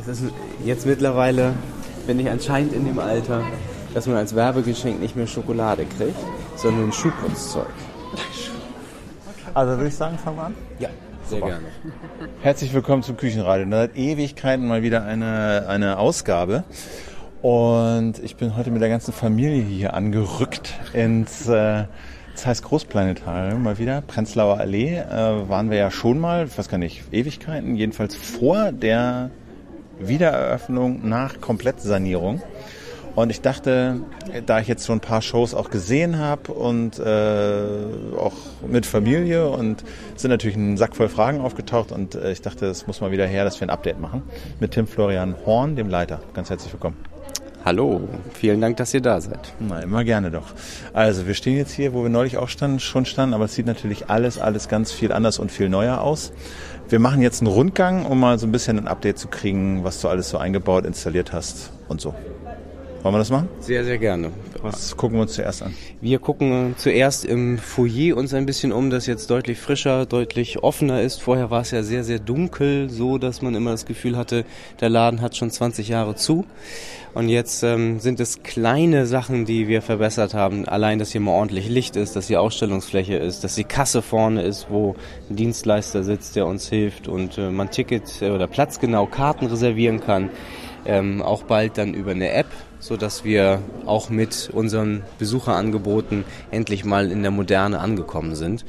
Es ist jetzt mittlerweile, bin ich anscheinend in dem Alter, dass man als Werbegeschenk nicht mehr Schokolade kriegt, sondern Schuhputzzeug. Also würde ich sagen, fangen wir an. Ja, sehr gerne. Herzlich willkommen zum Küchenradio. Seit Ewigkeiten mal wieder eine, eine Ausgabe. Und ich bin heute mit der ganzen Familie hier angerückt ins äh, das heißt Großplanetarium mal wieder. Prenzlauer Allee äh, waren wir ja schon mal, ich weiß gar nicht, Ewigkeiten, jedenfalls vor der Wiedereröffnung nach Komplettsanierung. Und ich dachte, da ich jetzt schon ein paar Shows auch gesehen habe und äh, auch mit Familie und sind natürlich ein Sack voll Fragen aufgetaucht und äh, ich dachte, es muss mal wieder her, dass wir ein Update machen mit Tim Florian Horn, dem Leiter. Ganz herzlich willkommen. Hallo, vielen Dank, dass ihr da seid. Na, immer gerne doch. Also, wir stehen jetzt hier, wo wir neulich auch standen, schon standen, aber es sieht natürlich alles, alles ganz viel anders und viel neuer aus. Wir machen jetzt einen Rundgang, um mal so ein bisschen ein Update zu kriegen, was du alles so eingebaut, installiert hast und so. Wollen wir das machen? Sehr, sehr gerne. Was gucken wir uns zuerst an? Wir gucken zuerst im Foyer uns ein bisschen um, das jetzt deutlich frischer, deutlich offener ist. Vorher war es ja sehr, sehr dunkel, so dass man immer das Gefühl hatte, der Laden hat schon 20 Jahre zu. Und jetzt ähm, sind es kleine Sachen, die wir verbessert haben. Allein, dass hier mal ordentlich Licht ist, dass hier Ausstellungsfläche ist, dass die Kasse vorne ist, wo ein Dienstleister sitzt, der uns hilft und äh, man Ticket äh, oder platzgenau Karten reservieren kann. Ähm, auch bald dann über eine App, so dass wir auch mit unseren Besucherangeboten endlich mal in der Moderne angekommen sind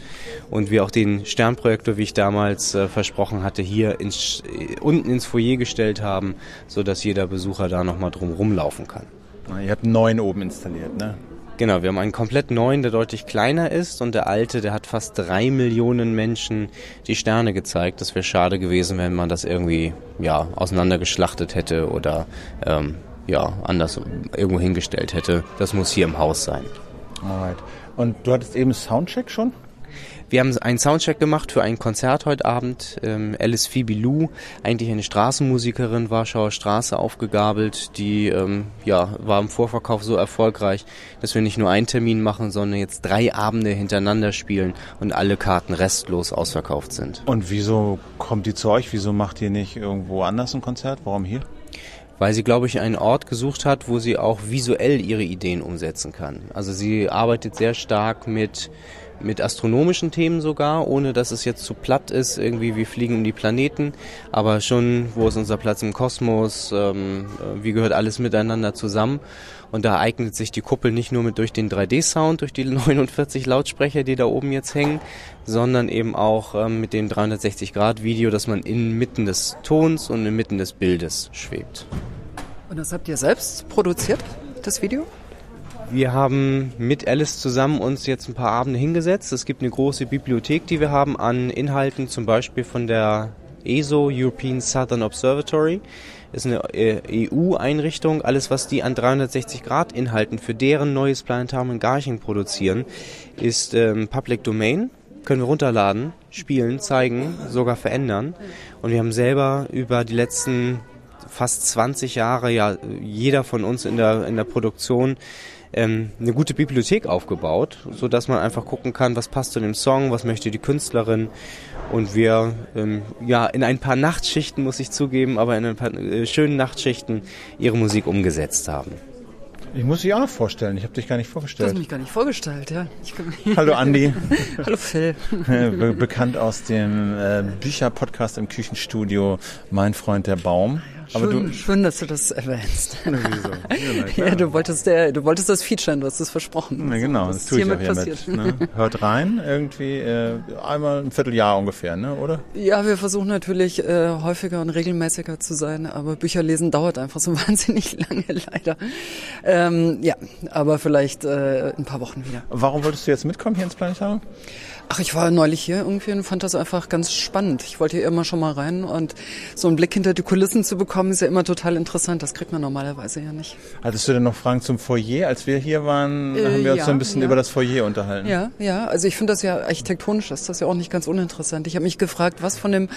und wir auch den Sternprojektor, wie ich damals äh, versprochen hatte, hier ins, äh, unten ins Foyer gestellt haben, so dass jeder Besucher da noch mal drum rumlaufen kann. Ihr habt einen neuen oben installiert, ne? Genau, wir haben einen komplett neuen, der deutlich kleiner ist und der alte, der hat fast drei Millionen Menschen die Sterne gezeigt. Das wäre schade gewesen, wenn man das irgendwie ja auseinandergeschlachtet hätte oder ähm, ja, anders irgendwo hingestellt hätte. Das muss hier im Haus sein. Alright. Und du hattest eben Soundcheck schon? Wir haben einen Soundcheck gemacht für ein Konzert heute Abend. Ähm, Alice Phoebe Lou, eigentlich eine Straßenmusikerin, Warschauer Straße aufgegabelt. Die ähm, ja, war im Vorverkauf so erfolgreich, dass wir nicht nur einen Termin machen, sondern jetzt drei Abende hintereinander spielen und alle Karten restlos ausverkauft sind. Und wieso kommt die zu euch? Wieso macht ihr nicht irgendwo anders ein Konzert? Warum hier? Weil sie, glaube ich, einen Ort gesucht hat, wo sie auch visuell ihre Ideen umsetzen kann. Also sie arbeitet sehr stark mit mit astronomischen Themen sogar, ohne dass es jetzt zu platt ist, irgendwie wir fliegen um die Planeten, aber schon, wo ist unser Platz im Kosmos, ähm, wie gehört alles miteinander zusammen. Und da eignet sich die Kuppel nicht nur mit durch den 3D-Sound, durch die 49 Lautsprecher, die da oben jetzt hängen, sondern eben auch ähm, mit dem 360-Grad-Video, dass man inmitten des Tons und inmitten des Bildes schwebt. Und das habt ihr selbst produziert, das Video? Wir haben mit Alice zusammen uns jetzt ein paar Abende hingesetzt. Es gibt eine große Bibliothek, die wir haben an Inhalten, zum Beispiel von der ESO, European Southern Observatory. Ist eine EU-Einrichtung. Alles, was die an 360-Grad-Inhalten für deren neues Planetarium in Garching produzieren, ist ähm, Public Domain. Können wir runterladen, spielen, zeigen, sogar verändern. Und wir haben selber über die letzten fast 20 Jahre, ja, jeder von uns in der, in der Produktion ähm, eine gute Bibliothek aufgebaut, so dass man einfach gucken kann, was passt zu dem Song, was möchte die Künstlerin und wir ähm, ja in ein paar Nachtschichten muss ich zugeben, aber in ein paar äh, schönen Nachtschichten ihre Musik umgesetzt haben. Ich muss dich auch noch vorstellen. Ich habe dich gar nicht vorgestellt. Du hast mich gar nicht vorgestellt, ja. Hallo Andi. Hallo Phil. Be bekannt aus dem äh, Bücherpodcast im Küchenstudio Mein Freund der Baum. Aber schön, du, schön, dass du das erwähnst. Ja, du wolltest der, du wolltest das featuren, du hast es versprochen. Ja, genau, das, das tue ich auch hiermit. Ne? Hört rein, irgendwie äh, einmal ein Vierteljahr ungefähr, ne, oder? Ja, wir versuchen natürlich äh, häufiger und regelmäßiger zu sein, aber Bücher lesen dauert einfach so wahnsinnig lange, leider. Ähm, ja, aber vielleicht äh, ein paar Wochen wieder. Warum wolltest du jetzt mitkommen hier ins Planetarium? Ach, ich war neulich hier irgendwie und fand das einfach ganz spannend. Ich wollte hier immer schon mal rein und so einen Blick hinter die Kulissen zu bekommen, ist ja immer total interessant. Das kriegt man normalerweise ja nicht. Hattest du denn noch Fragen zum Foyer? Als wir hier waren, äh, haben wir uns ja, so ein bisschen ja. über das Foyer unterhalten. Ja, ja. Also ich finde das ja architektonisch, ist das ja auch nicht ganz uninteressant. Ich habe mich gefragt, was von dem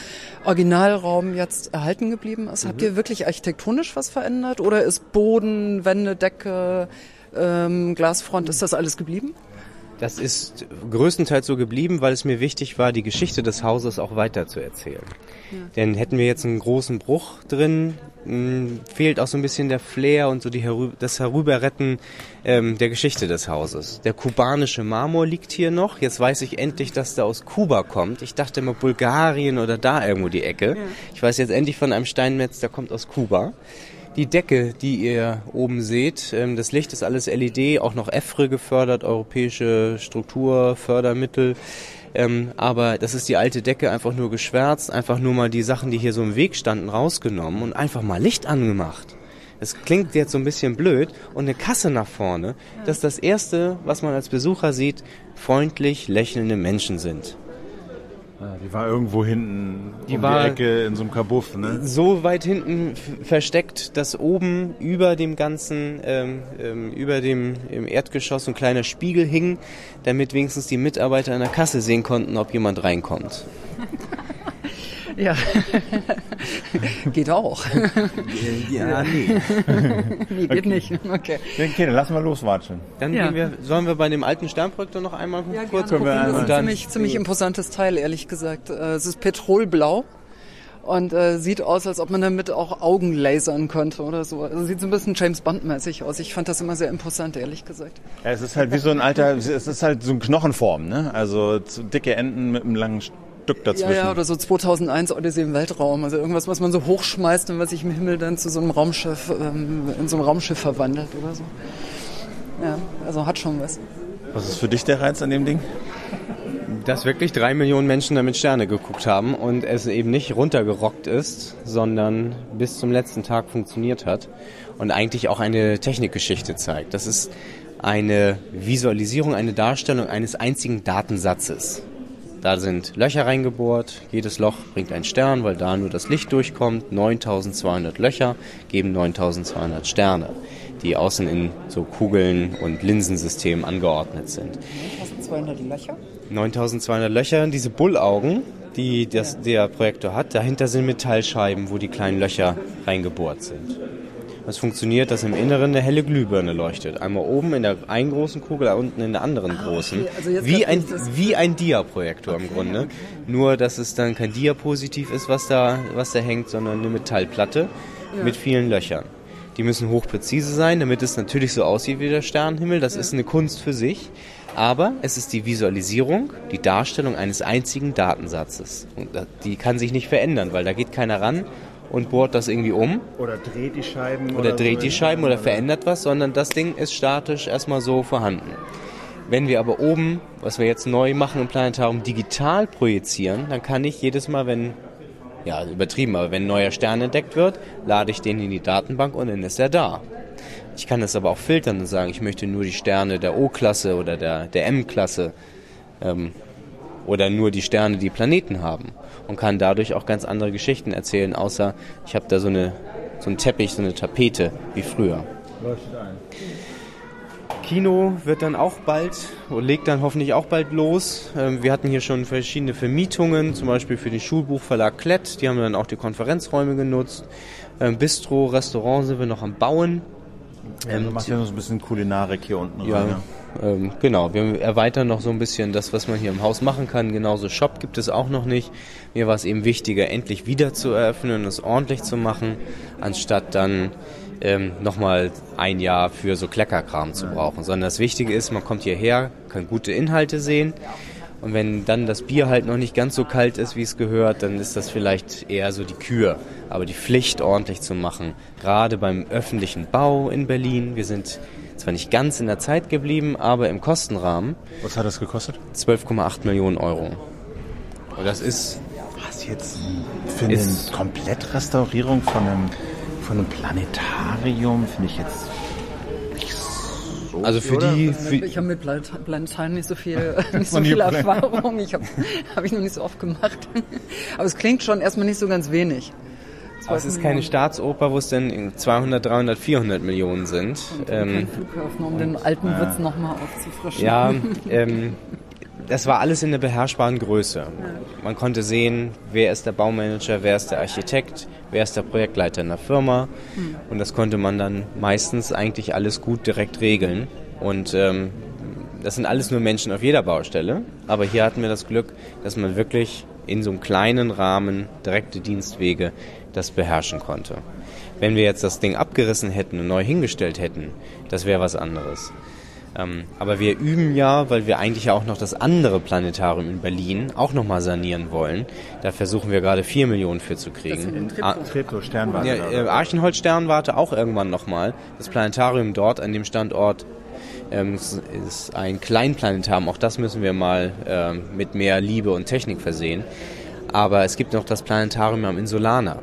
Originalraum jetzt erhalten geblieben ist. Mhm. Habt ihr wirklich architektonisch was verändert oder ist Boden, Wände, Decke, ähm, Glasfront, ist das alles geblieben? Das ist größtenteils so geblieben, weil es mir wichtig war, die Geschichte des Hauses auch weiter zu erzählen. Ja. Denn hätten wir jetzt einen großen Bruch drin, mh, fehlt auch so ein bisschen der Flair und so die das Herüberretten ähm, der Geschichte des Hauses. Der kubanische Marmor liegt hier noch. Jetzt weiß ich endlich, dass der aus Kuba kommt. Ich dachte immer Bulgarien oder da irgendwo die Ecke. Ja. Ich weiß jetzt endlich von einem Steinmetz, der kommt aus Kuba. Die Decke, die ihr oben seht, ähm, das Licht ist alles LED, auch noch EFRE gefördert, europäische Strukturfördermittel. Ähm, aber das ist die alte Decke einfach nur geschwärzt, einfach nur mal die Sachen, die hier so im Weg standen, rausgenommen und einfach mal Licht angemacht. Das klingt jetzt so ein bisschen blöd. Und eine Kasse nach vorne, das ist das Erste, was man als Besucher sieht, freundlich lächelnde Menschen sind. Die war irgendwo hinten die um war die Ecke in so einem Kabuff, ne? So weit hinten versteckt, dass oben über dem ganzen, ähm, ähm, über dem im Erdgeschoss ein kleiner Spiegel hing, damit wenigstens die Mitarbeiter an der Kasse sehen konnten, ob jemand reinkommt. Ja, geht auch. Ja, nee. nee, geht okay. nicht. Okay. Okay, dann lassen wir loswatschen. Dann ja. wir, sollen wir bei dem alten Sternprojektor noch einmal ja, kurz gucken. Das ist ein ziemlich, ziemlich imposantes Teil, ehrlich gesagt. Äh, es ist petrolblau und äh, sieht aus, als ob man damit auch Augen lasern könnte oder so. Also sieht so ein bisschen James Bond-mäßig aus. Ich fand das immer sehr imposant, ehrlich gesagt. Ja, es ist halt wie so ein alter, es ist halt so eine Knochenform, ne? Also dicke Enden mit einem langen Stück dazwischen. Ja, ja, oder so 2001 Odyssee im Weltraum. Also irgendwas, was man so hochschmeißt und was sich im Himmel dann zu so einem Raumschiff, ähm, in so einem Raumschiff verwandelt oder so. Ja, also hat schon was. Was ist für dich der Reiz an dem Ding? Dass wirklich drei Millionen Menschen damit Sterne geguckt haben und es eben nicht runtergerockt ist, sondern bis zum letzten Tag funktioniert hat und eigentlich auch eine Technikgeschichte zeigt. Das ist eine Visualisierung, eine Darstellung eines einzigen Datensatzes. Da sind Löcher reingebohrt. Jedes Loch bringt einen Stern, weil da nur das Licht durchkommt. 9200 Löcher geben 9200 Sterne, die außen in so Kugeln und Linsensystemen angeordnet sind. 9200 Löcher? 9200 Löcher. Diese Bullaugen, die das, der Projektor hat, dahinter sind Metallscheiben, wo die kleinen Löcher reingebohrt sind. Es funktioniert, dass im Inneren eine helle Glühbirne leuchtet. Einmal oben in der einen großen Kugel, unten in der anderen ah, großen. Okay. Also wie, ein, wie ein Diaprojektor okay, im Grunde. Okay. Nur, dass es dann kein Diapositiv ist, was da, was da hängt, sondern eine Metallplatte ja. mit vielen Löchern. Die müssen hochpräzise sein, damit es natürlich so aussieht wie der Sternenhimmel. Das ja. ist eine Kunst für sich. Aber es ist die Visualisierung, die Darstellung eines einzigen Datensatzes. Und die kann sich nicht verändern, weil da geht keiner ran und bohrt das irgendwie um. Oder dreht die Scheiben. Oder, oder dreht so die Scheiben oder verändert was, sondern das Ding ist statisch erstmal so vorhanden. Wenn wir aber oben, was wir jetzt neu machen im Planetarium, digital projizieren, dann kann ich jedes Mal, wenn, ja, übertrieben, aber wenn ein neuer Stern entdeckt wird, lade ich den in die Datenbank und dann ist er da. Ich kann das aber auch filtern und sagen, ich möchte nur die Sterne der O-Klasse oder der, der M-Klasse ähm, oder nur die Sterne, die Planeten haben und kann dadurch auch ganz andere Geschichten erzählen, außer ich habe da so, eine, so einen Teppich, so eine Tapete wie früher. Leuchtet ein. Kino wird dann auch bald und legt dann hoffentlich auch bald los. Ähm, wir hatten hier schon verschiedene Vermietungen, zum Beispiel für den Schulbuchverlag Klett. Die haben dann auch die Konferenzräume genutzt. Ähm, Bistro, Restaurant sind wir noch am Bauen. Ja, du machst ja noch so ein bisschen Kulinarik hier unten ja, rein. Ja. Ähm, genau, wir erweitern noch so ein bisschen das, was man hier im Haus machen kann. Genauso Shop gibt es auch noch nicht. Mir war es eben wichtiger, endlich wieder zu eröffnen und es ordentlich zu machen, anstatt dann ähm, nochmal ein Jahr für so Kleckerkram zu brauchen. Sondern das Wichtige ist, man kommt hierher, kann gute Inhalte sehen. Und wenn dann das Bier halt noch nicht ganz so kalt ist, wie es gehört, dann ist das vielleicht eher so die Kür. Aber die Pflicht ordentlich zu machen, gerade beim öffentlichen Bau in Berlin. Wir sind zwar nicht ganz in der Zeit geblieben, aber im Kostenrahmen. Was hat das gekostet? 12,8 Millionen Euro. Und das ist. Was jetzt für eine Komplettrestaurierung von einem, von einem Planetarium finde ich jetzt so. Also für die. Für ich habe mit Planetarium nicht so viel, nicht so viel Erfahrung. Ich habe hab ich noch nicht so oft gemacht. Aber es klingt schon erstmal nicht so ganz wenig. Aber es ist keine Staatsoper, wo es denn 200, 300, 400 Millionen sind. Und ähm, Flughafen, um den alten ja. Witz nochmal aufzufrischen. Ja, ähm, das war alles in der beherrschbaren Größe. Man konnte sehen, wer ist der Baumanager, wer ist der Architekt, wer ist der Projektleiter in der Firma. Mhm. Und das konnte man dann meistens eigentlich alles gut direkt regeln. Und ähm, das sind alles nur Menschen auf jeder Baustelle, aber hier hatten wir das Glück, dass man wirklich in so einem kleinen Rahmen direkte Dienstwege das beherrschen konnte. Wenn wir jetzt das Ding abgerissen hätten und neu hingestellt hätten, das wäre was anderes. Ähm, aber wir üben ja, weil wir eigentlich auch noch das andere Planetarium in Berlin auch nochmal sanieren wollen. Da versuchen wir gerade vier Millionen für zu kriegen. Ah, Treptow, Sternwarte. Ja, äh, Archenholz Sternwarte auch irgendwann nochmal. Das Planetarium dort an dem Standort ähm, ist ein Kleinplanetarium. Auch das müssen wir mal ähm, mit mehr Liebe und Technik versehen. Aber es gibt noch das Planetarium am Insulaner.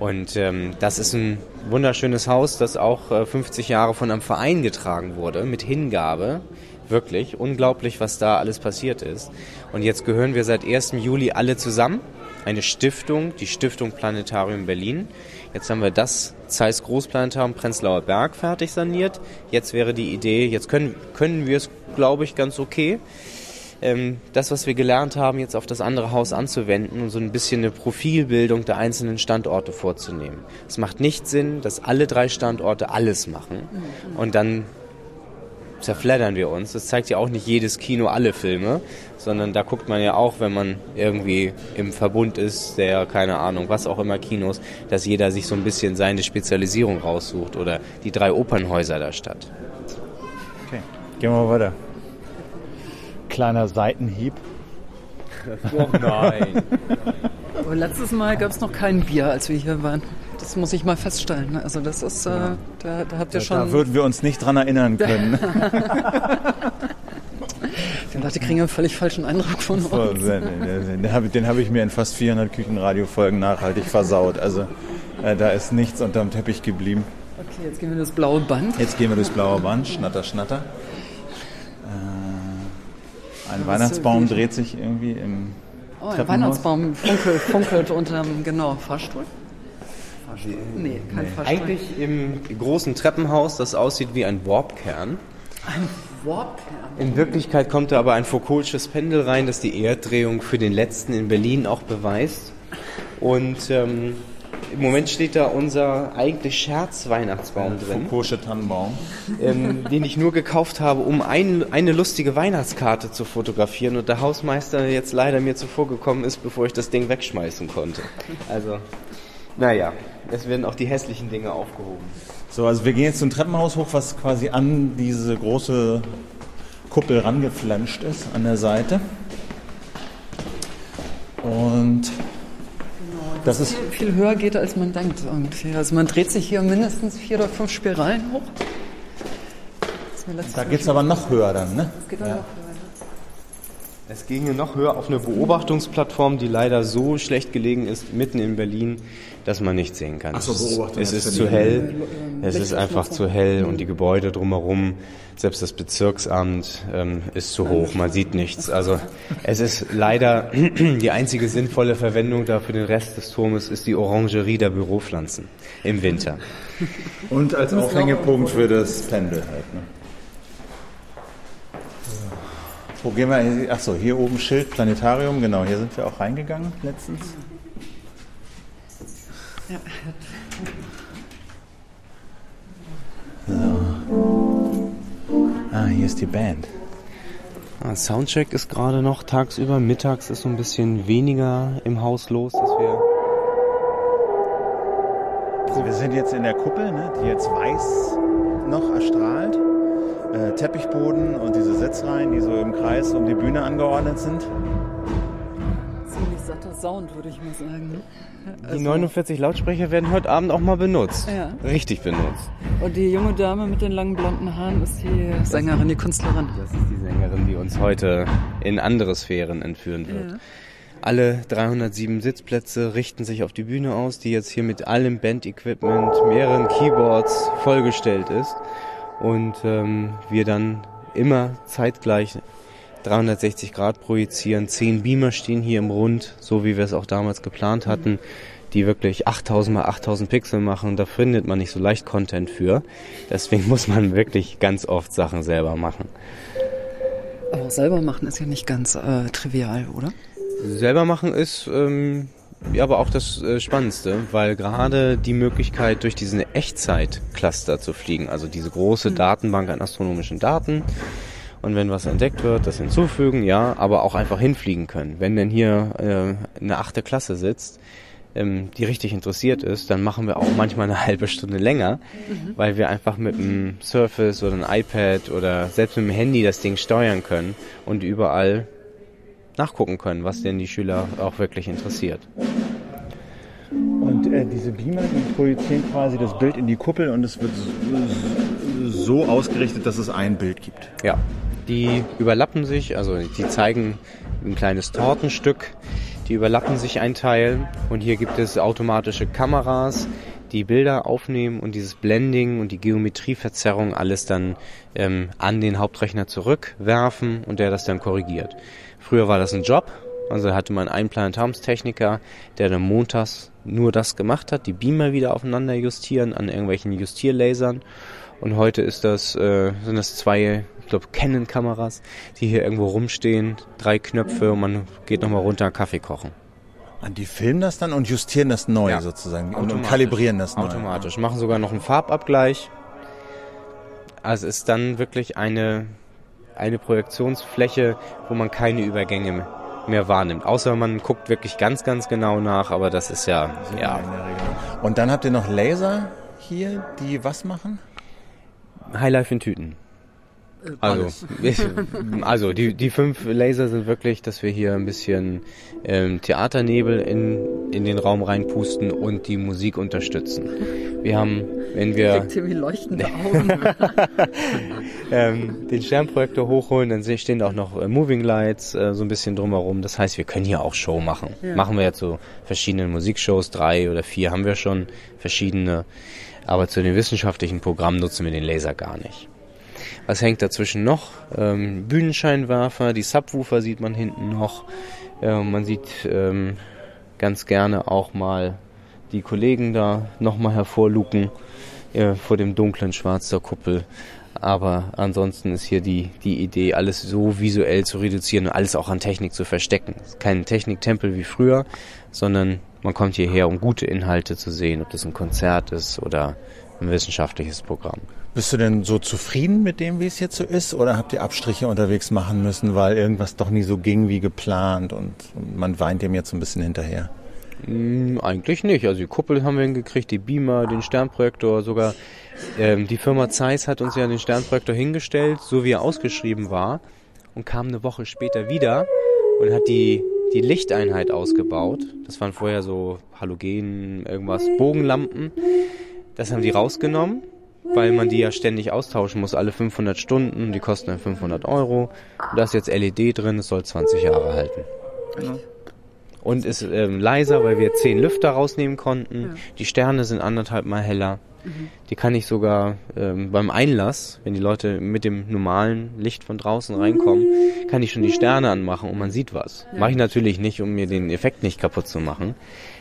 Und ähm, das ist ein wunderschönes Haus, das auch äh, 50 Jahre von einem Verein getragen wurde, mit Hingabe. Wirklich unglaublich, was da alles passiert ist. Und jetzt gehören wir seit 1. Juli alle zusammen. Eine Stiftung, die Stiftung Planetarium Berlin. Jetzt haben wir das Zeiss Großplanetarium Prenzlauer Berg fertig saniert. Jetzt wäre die Idee, jetzt können, können wir es, glaube ich, ganz okay ähm, das, was wir gelernt haben, jetzt auf das andere Haus anzuwenden und so ein bisschen eine Profilbildung der einzelnen Standorte vorzunehmen. Es macht nicht Sinn, dass alle drei Standorte alles machen und dann zerfleddern wir uns. Das zeigt ja auch nicht jedes Kino alle Filme, sondern da guckt man ja auch, wenn man irgendwie im Verbund ist, der, keine Ahnung, was auch immer Kinos, dass jeder sich so ein bisschen seine Spezialisierung raussucht oder die drei Opernhäuser der Stadt. Okay, gehen wir mal weiter kleiner Seitenhieb. Oh nein. Aber letztes Mal gab es noch kein Bier, als wir hier waren. Das muss ich mal feststellen. Also das ist, äh, da, da habt ihr schon... Da würden wir uns nicht dran erinnern können. Die Leute kriegen einen völlig falschen Eindruck von uns. Den habe hab ich mir in fast 400 Küchenradiofolgen nachhaltig versaut. Also äh, da ist nichts unterm Teppich geblieben. Okay, jetzt gehen wir durchs blaue Band. Jetzt gehen wir durchs blaue Band. Schnatter, schnatter. Ein Weihnachtsbaum dreht sich irgendwie im Oh, ein Weihnachtsbaum funkelt, funkelt unterm, genau, Fahrstuhl. Fahrstuhl? Nee, kein nee. Fahrstuhl. Eigentlich im großen Treppenhaus, das aussieht wie ein Warpkern. Ein Warpkern? In Wirklichkeit kommt da aber ein Foucault'sches Pendel rein, das die Erddrehung für den letzten in Berlin auch beweist. Und ähm, im Moment steht da unser eigentlich Scherz-Weihnachtsbaum drin. Foucault'sche Tannenbaum. Ähm, den ich nur gekauft habe, um ein, eine lustige Weihnachtskarte zu fotografieren und der Hausmeister jetzt leider mir zuvor gekommen ist, bevor ich das Ding wegschmeißen konnte. Also, naja, es werden auch die hässlichen Dinge aufgehoben. So, also wir gehen jetzt zum Treppenhaus hoch, was quasi an diese große Kuppel rangeflanscht ist, an der Seite. Und das ist viel, viel, höher geht, als man denkt irgendwie. Also man dreht sich hier mindestens vier oder fünf Spiralen hoch. Da geht es aber noch höher dann, ne? Es geht dann ja. noch höher. Es ginge noch höher auf eine Beobachtungsplattform, die leider so schlecht gelegen ist, mitten in Berlin, dass man nichts sehen kann. Ach so, Beobachtung es ist zu hell, es ist einfach zu hell und die Gebäude drumherum, selbst das Bezirksamt ähm, ist zu hoch, man sieht nichts. Also es ist leider die einzige sinnvolle Verwendung da für den Rest des Turmes ist die Orangerie der Büropflanzen im Winter. Und als Aufhängepunkt für das Pendel halt. Ne? Wo gehen wir? Achso, hier oben Schild, Planetarium, genau, hier sind wir auch reingegangen letztens. Ja. So. Ah, hier ist die Band. Ah, Soundcheck ist gerade noch tagsüber, mittags ist so ein bisschen weniger im Haus los, dass wir. Also wir sind jetzt in der Kuppel, ne, die jetzt weiß noch erstrahlt äh, Teppichboden und diese Sitzreihen, die so im Kreis um die Bühne angeordnet sind. Ziemlich satter Sound, würde ich mal sagen. Also die 49 Lautsprecher werden heute Abend auch mal benutzt. Ja. Richtig benutzt. Und die junge Dame mit den langen blonden Haaren ist die Sängerin, die Künstlerin. Das ist die Sängerin, die uns heute in andere Sphären entführen wird. Ja. Alle 307 Sitzplätze richten sich auf die Bühne aus, die jetzt hier mit allem Band-Equipment, mehreren Keyboards vollgestellt ist und ähm, wir dann immer zeitgleich 360 Grad projizieren. Zehn Beamer stehen hier im Rund, so wie wir es auch damals geplant hatten, die wirklich 8000 mal 8000 Pixel machen. Da findet man nicht so leicht Content für. Deswegen muss man wirklich ganz oft Sachen selber machen. Aber selber machen ist ja nicht ganz äh, trivial, oder? Selber machen ist ähm, ja, aber auch das äh, Spannendste, weil gerade die Möglichkeit, durch diesen Echtzeit-Cluster zu fliegen, also diese große mhm. Datenbank an astronomischen Daten, und wenn was entdeckt wird, das hinzufügen, ja, aber auch einfach hinfliegen können. Wenn denn hier äh, eine achte Klasse sitzt, ähm, die richtig interessiert ist, dann machen wir auch manchmal eine halbe Stunde länger, mhm. weil wir einfach mit einem Surface oder einem iPad oder selbst mit dem Handy das Ding steuern können und überall nachgucken können, was denn die Schüler auch wirklich interessiert. Und äh, diese Beamer, die projizieren quasi das Bild in die Kuppel und es wird so ausgerichtet, dass es ein Bild gibt. Ja, die überlappen sich, also die zeigen ein kleines Tortenstück, die überlappen sich ein Teil und hier gibt es automatische Kameras, die Bilder aufnehmen und dieses Blending und die Geometrieverzerrung alles dann ähm, an den Hauptrechner zurückwerfen und der das dann korrigiert. Früher war das ein Job, also hatte man einen Planetariumstechniker, der dann montags nur das gemacht hat, die Beamer wieder aufeinander justieren an irgendwelchen Justierlasern. Und heute ist das, äh, sind das zwei, ich glaube, Canon-Kameras, die hier irgendwo rumstehen, drei Knöpfe und man geht nochmal runter Kaffee kochen. Und die filmen das dann und justieren das neu ja. sozusagen und, und kalibrieren das neu. Automatisch. Machen sogar noch einen Farbabgleich. Also ist dann wirklich eine eine Projektionsfläche, wo man keine Übergänge mehr wahrnimmt. Außer man guckt wirklich ganz, ganz genau nach, aber das ist ja, ja. Und dann habt ihr noch Laser hier, die was machen? Highlife in Tüten. Also, also die, die fünf Laser sind wirklich, dass wir hier ein bisschen ähm, Theaternebel in, in den Raum reinpusten und die Musik unterstützen. Wir haben, wenn wir wie leuchtende Augen. ähm, den Sternprojektor hochholen, dann stehen auch noch äh, Moving Lights äh, so ein bisschen drumherum. Das heißt, wir können hier auch Show machen. Ja. Machen wir jetzt so verschiedene Musikshows, drei oder vier haben wir schon verschiedene. Aber zu den wissenschaftlichen Programmen nutzen wir den Laser gar nicht. Was hängt dazwischen noch? Ähm, Bühnenscheinwerfer, die Subwoofer sieht man hinten noch. Ähm, man sieht ähm, ganz gerne auch mal die Kollegen da nochmal hervorluken äh, vor dem dunklen Schwarz der Kuppel. Aber ansonsten ist hier die, die Idee, alles so visuell zu reduzieren und alles auch an Technik zu verstecken. Kein Techniktempel wie früher, sondern man kommt hierher, um gute Inhalte zu sehen, ob das ein Konzert ist oder ein wissenschaftliches Programm. Bist du denn so zufrieden mit dem, wie es jetzt so ist? Oder habt ihr Abstriche unterwegs machen müssen, weil irgendwas doch nie so ging wie geplant und man weint dem jetzt so ein bisschen hinterher? Hm, eigentlich nicht. Also die Kuppel haben wir hingekriegt, die Beamer, den Sternprojektor, sogar ähm, die Firma Zeiss hat uns ja den Sternprojektor hingestellt, so wie er ausgeschrieben war, und kam eine Woche später wieder und hat die, die Lichteinheit ausgebaut. Das waren vorher so Halogen, irgendwas, Bogenlampen. Das haben die rausgenommen weil man die ja ständig austauschen muss, alle 500 Stunden. Die kosten dann 500 Euro. Und da ist jetzt LED drin, es soll 20 Jahre halten. Genau. Und ist ähm, leiser, weil wir 10 Lüfter rausnehmen konnten. Ja. Die Sterne sind anderthalb Mal heller. Mhm. Die kann ich sogar ähm, beim Einlass, wenn die Leute mit dem normalen Licht von draußen reinkommen, kann ich schon die Sterne anmachen und man sieht was. Ja. Mache ich natürlich nicht, um mir den Effekt nicht kaputt zu machen.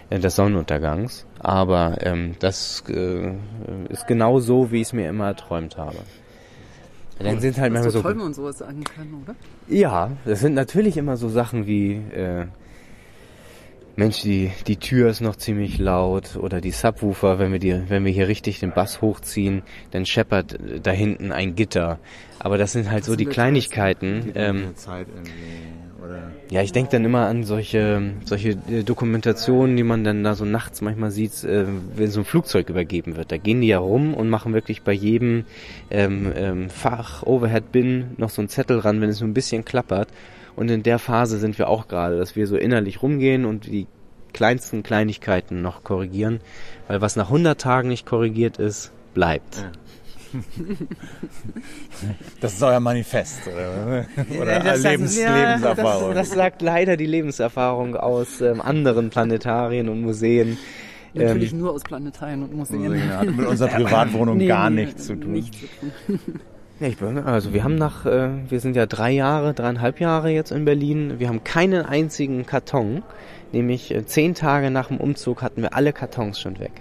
Äh, des Sonnenuntergangs. Aber ähm, das äh, ist genau so, wie ich es mir immer erträumt habe. Dann sind halt manchmal so. Toll, man sowas sagen kann, oder? Ja, das sind natürlich immer so Sachen wie äh, Mensch, die, die Tür ist noch ziemlich laut oder die Subwoofer, wenn wir die, wenn wir hier richtig den Bass hochziehen, dann scheppert da hinten ein Gitter. Aber das sind halt das so die Kleinigkeiten. Ähm, Zeit oder? Ja, ich denke dann immer an solche, solche äh, Dokumentationen, die man dann da so nachts manchmal sieht, äh, wenn so ein Flugzeug übergeben wird. Da gehen die ja rum und machen wirklich bei jedem ähm, ähm, Fach, Overhead-Bin noch so einen Zettel ran, wenn es so ein bisschen klappert. Und in der Phase sind wir auch gerade, dass wir so innerlich rumgehen und die kleinsten Kleinigkeiten noch korrigieren. Weil was nach 100 Tagen nicht korrigiert ist, bleibt. Ja. Das ist euer Manifest, oder, oder das Lebens ja, Lebenserfahrung. Das, das, sagt leider die Lebenserfahrung aus ähm, anderen Planetarien und Museen. Natürlich ähm, nur aus Planetarien und Museen. Ja, hat mit unserer Privatwohnung nee, gar nichts zu tun. Nichts zu tun. Ich bin, also wir haben nach, äh, wir sind ja drei Jahre, dreieinhalb Jahre jetzt in Berlin. Wir haben keinen einzigen Karton. Nämlich äh, zehn Tage nach dem Umzug hatten wir alle Kartons schon weg.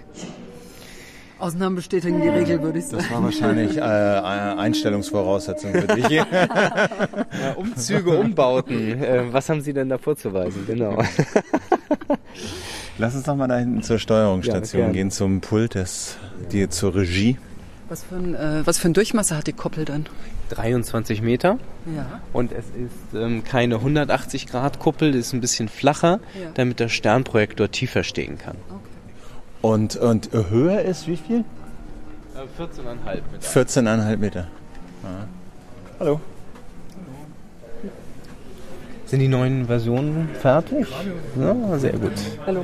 Ausnahmen bestätigen die Regel, würde ich sagen. Das war wahrscheinlich äh, Einstellungsvoraussetzung für dich. ja, Umzüge, Umbauten. Äh, was haben Sie denn da vorzuweisen? Genau. Lass uns doch mal da hinten zur Steuerungsstation ja, gehen, zum Pult, des, die, zur Regie. Was für, ein, äh, was für einen Durchmesser hat die Koppel dann? 23 Meter. Ja. Und es ist ähm, keine 180 Grad Kuppel, ist ein bisschen flacher, ja. damit der Sternprojektor tiefer stehen kann. Okay. Und, und höher ist wie viel? 14,5 Meter. 14,5 Meter. Ah. Hallo. Sind die neuen Versionen fertig? Ja, sehr gut. Hallo.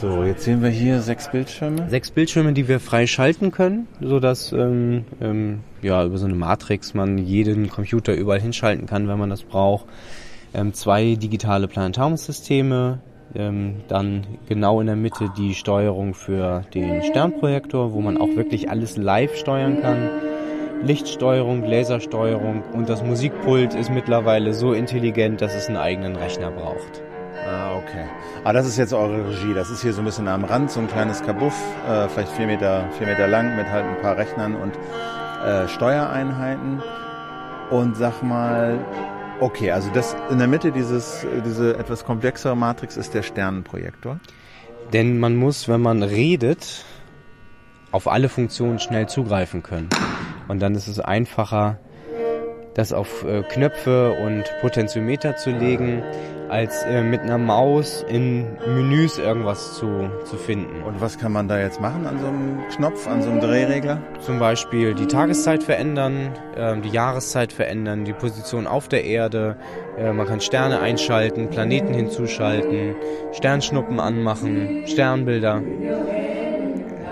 So, jetzt sehen wir hier sechs Bildschirme. Sechs Bildschirme, die wir freischalten können, sodass ähm, ähm, ja, über so eine Matrix man jeden Computer überall hinschalten kann, wenn man das braucht. Ähm, zwei digitale Planetariumsysteme, ähm, dann genau in der Mitte die Steuerung für den Sternprojektor, wo man auch wirklich alles live steuern kann. Lichtsteuerung, Lasersteuerung und das Musikpult ist mittlerweile so intelligent, dass es einen eigenen Rechner braucht. Ah, okay. Ah, das ist jetzt eure Regie. Das ist hier so ein bisschen am Rand, so ein kleines Kabuff, äh, vielleicht vier Meter, vier Meter lang mit halt ein paar Rechnern und äh, Steuereinheiten. Und sag mal, Okay, also das in der Mitte dieses diese etwas komplexere Matrix ist der Sternenprojektor. Denn man muss, wenn man redet, auf alle Funktionen schnell zugreifen können. Und dann ist es einfacher, das auf äh, Knöpfe und Potentiometer zu legen, als äh, mit einer Maus in Menüs irgendwas zu, zu finden. Und was kann man da jetzt machen an so einem Knopf, an so einem Drehregler? Zum Beispiel die Tageszeit verändern, äh, die Jahreszeit verändern, die Position auf der Erde. Äh, man kann Sterne einschalten, Planeten hinzuschalten, Sternschnuppen anmachen, Sternbilder.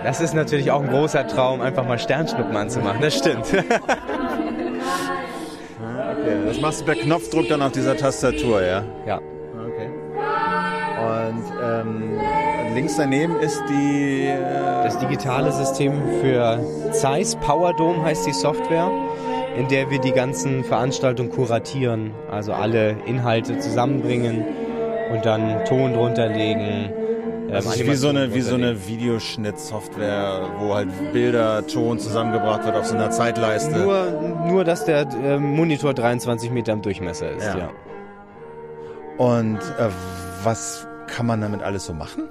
Das ist natürlich auch ein großer Traum, einfach mal Sternschnuppen anzumachen. Das stimmt. Okay, das machst du per Knopfdruck dann auf dieser Tastatur, ja? Ja. Und ähm, links daneben ist die... Äh das digitale System für Zeiss. Powerdome heißt die Software, in der wir die ganzen Veranstaltungen kuratieren. Also alle Inhalte zusammenbringen und dann Ton drunter legen, das ist wie so eine, wie so eine Videoschnittsoftware, wo halt Bilder, Ton zusammengebracht wird auf so einer Zeitleiste. Nur, nur dass der äh, Monitor 23 Meter im Durchmesser ist, ja. ja. Und äh, was kann man damit alles so machen?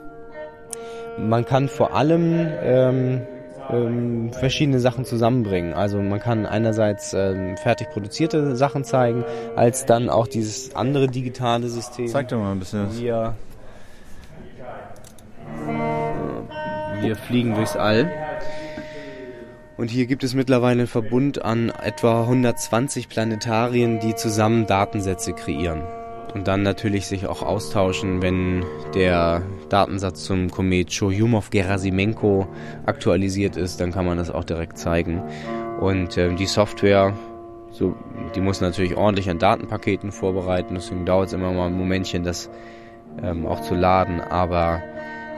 Man kann vor allem ähm, ähm, verschiedene Sachen zusammenbringen. Also man kann einerseits ähm, fertig produzierte Sachen zeigen, als dann auch dieses andere digitale System. Zeig doch mal ein bisschen. Wir Wir fliegen durchs All. Und hier gibt es mittlerweile einen Verbund an etwa 120 Planetarien, die zusammen Datensätze kreieren. Und dann natürlich sich auch austauschen, wenn der Datensatz zum Komet Churyumov-Gerasimenko aktualisiert ist, dann kann man das auch direkt zeigen. Und äh, die Software, so, die muss natürlich ordentlich an Datenpaketen vorbereiten, deswegen dauert es immer mal ein Momentchen, das ähm, auch zu laden. Aber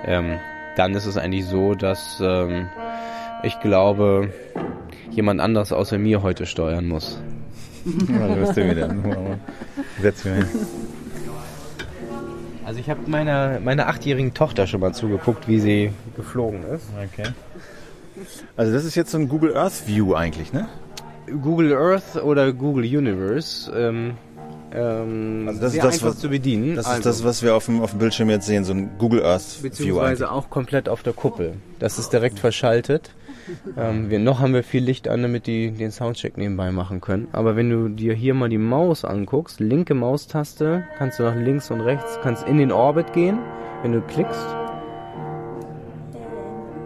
ähm, dann ist es eigentlich so, dass ähm, ich glaube, jemand anderes außer mir heute steuern muss. Ja, wirst du wieder. Setz mir hin. Also ich habe meiner, meiner achtjährigen Tochter schon mal zugeguckt, wie sie geflogen ist. Okay. Also das ist jetzt so ein Google Earth View eigentlich, ne? Google Earth oder Google Universe. Ähm, ähm, also das ist das, was, zu bedienen. Das also, ist das, was wir auf dem, auf dem Bildschirm jetzt sehen, so ein Google Earth Beziehungsweise auch komplett auf der Kuppel. Das ist direkt verschaltet. Ähm, wir, noch haben wir viel Licht an, damit die den Soundcheck nebenbei machen können. Aber wenn du dir hier mal die Maus anguckst, linke Maustaste, kannst du nach links und rechts, kannst in den Orbit gehen, wenn du klickst.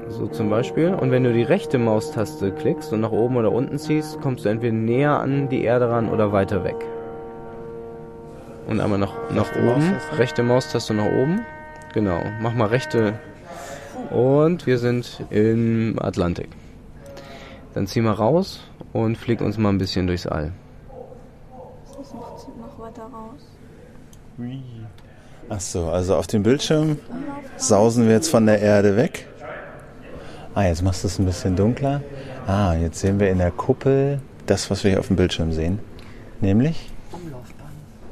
So zum Beispiel. Und wenn du die rechte Maustaste klickst und nach oben oder unten ziehst, kommst du entweder näher an die Erde ran oder weiter weg und einmal nach, nach oben. Maustaste. Rechte Maustaste nach oben. Genau. Mach mal rechte. Und wir sind im Atlantik. Dann zieh mal raus und flieg uns mal ein bisschen durchs All. Ist noch, noch weiter raus? Ach so, also auf dem Bildschirm sausen wir jetzt von der Erde weg. Ah, jetzt machst du es ein bisschen dunkler. Ah, jetzt sehen wir in der Kuppel das, was wir hier auf dem Bildschirm sehen. Nämlich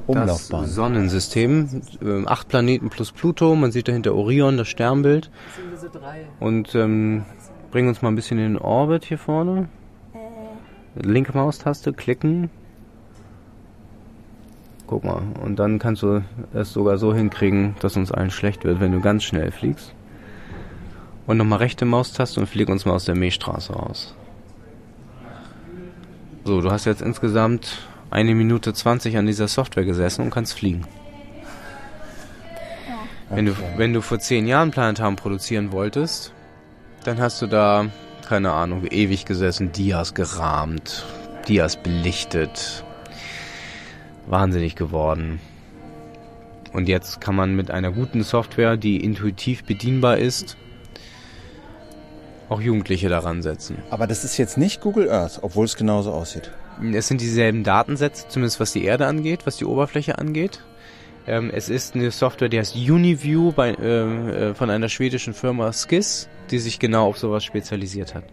Umlaufbahn. Das Sonnensystem, äh, acht Planeten plus Pluto, man sieht dahinter Orion, das Sternbild. Das sind diese drei. Und ähm, bringen uns mal ein bisschen in den Orbit hier vorne. Äh. Linke Maustaste, klicken. Guck mal. Und dann kannst du es sogar so hinkriegen, dass uns allen schlecht wird, wenn du ganz schnell fliegst. Und nochmal rechte Maustaste und flieg uns mal aus der Milchstraße raus. So, du hast jetzt insgesamt eine Minute 20 an dieser Software gesessen und kannst fliegen. Wenn, du, wenn du vor zehn Jahren Planetarium produzieren wolltest, dann hast du da, keine Ahnung, ewig gesessen, Dias gerahmt, Dias belichtet. Wahnsinnig geworden. Und jetzt kann man mit einer guten Software, die intuitiv bedienbar ist, auch Jugendliche daran setzen. Aber das ist jetzt nicht Google Earth, obwohl es genauso aussieht. Es sind dieselben Datensätze, zumindest was die Erde angeht, was die Oberfläche angeht. Ähm, es ist eine Software, die heißt Uniview bei, äh, äh, von einer schwedischen Firma Skis, die sich genau auf sowas spezialisiert hat.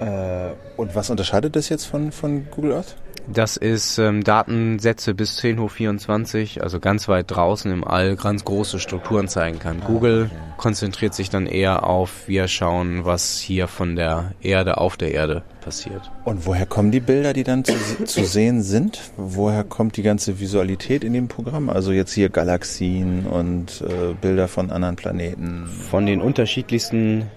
Äh, und was unterscheidet das jetzt von, von Google Earth? Das ist ähm, Datensätze bis 10 hoch 24, also ganz weit draußen im All, ganz große Strukturen zeigen kann. Google konzentriert sich dann eher auf, wir schauen, was hier von der Erde auf der Erde passiert. Und woher kommen die Bilder, die dann zu, zu sehen sind? Woher kommt die ganze Visualität in dem Programm? Also jetzt hier Galaxien und äh, Bilder von anderen Planeten? Von den unterschiedlichsten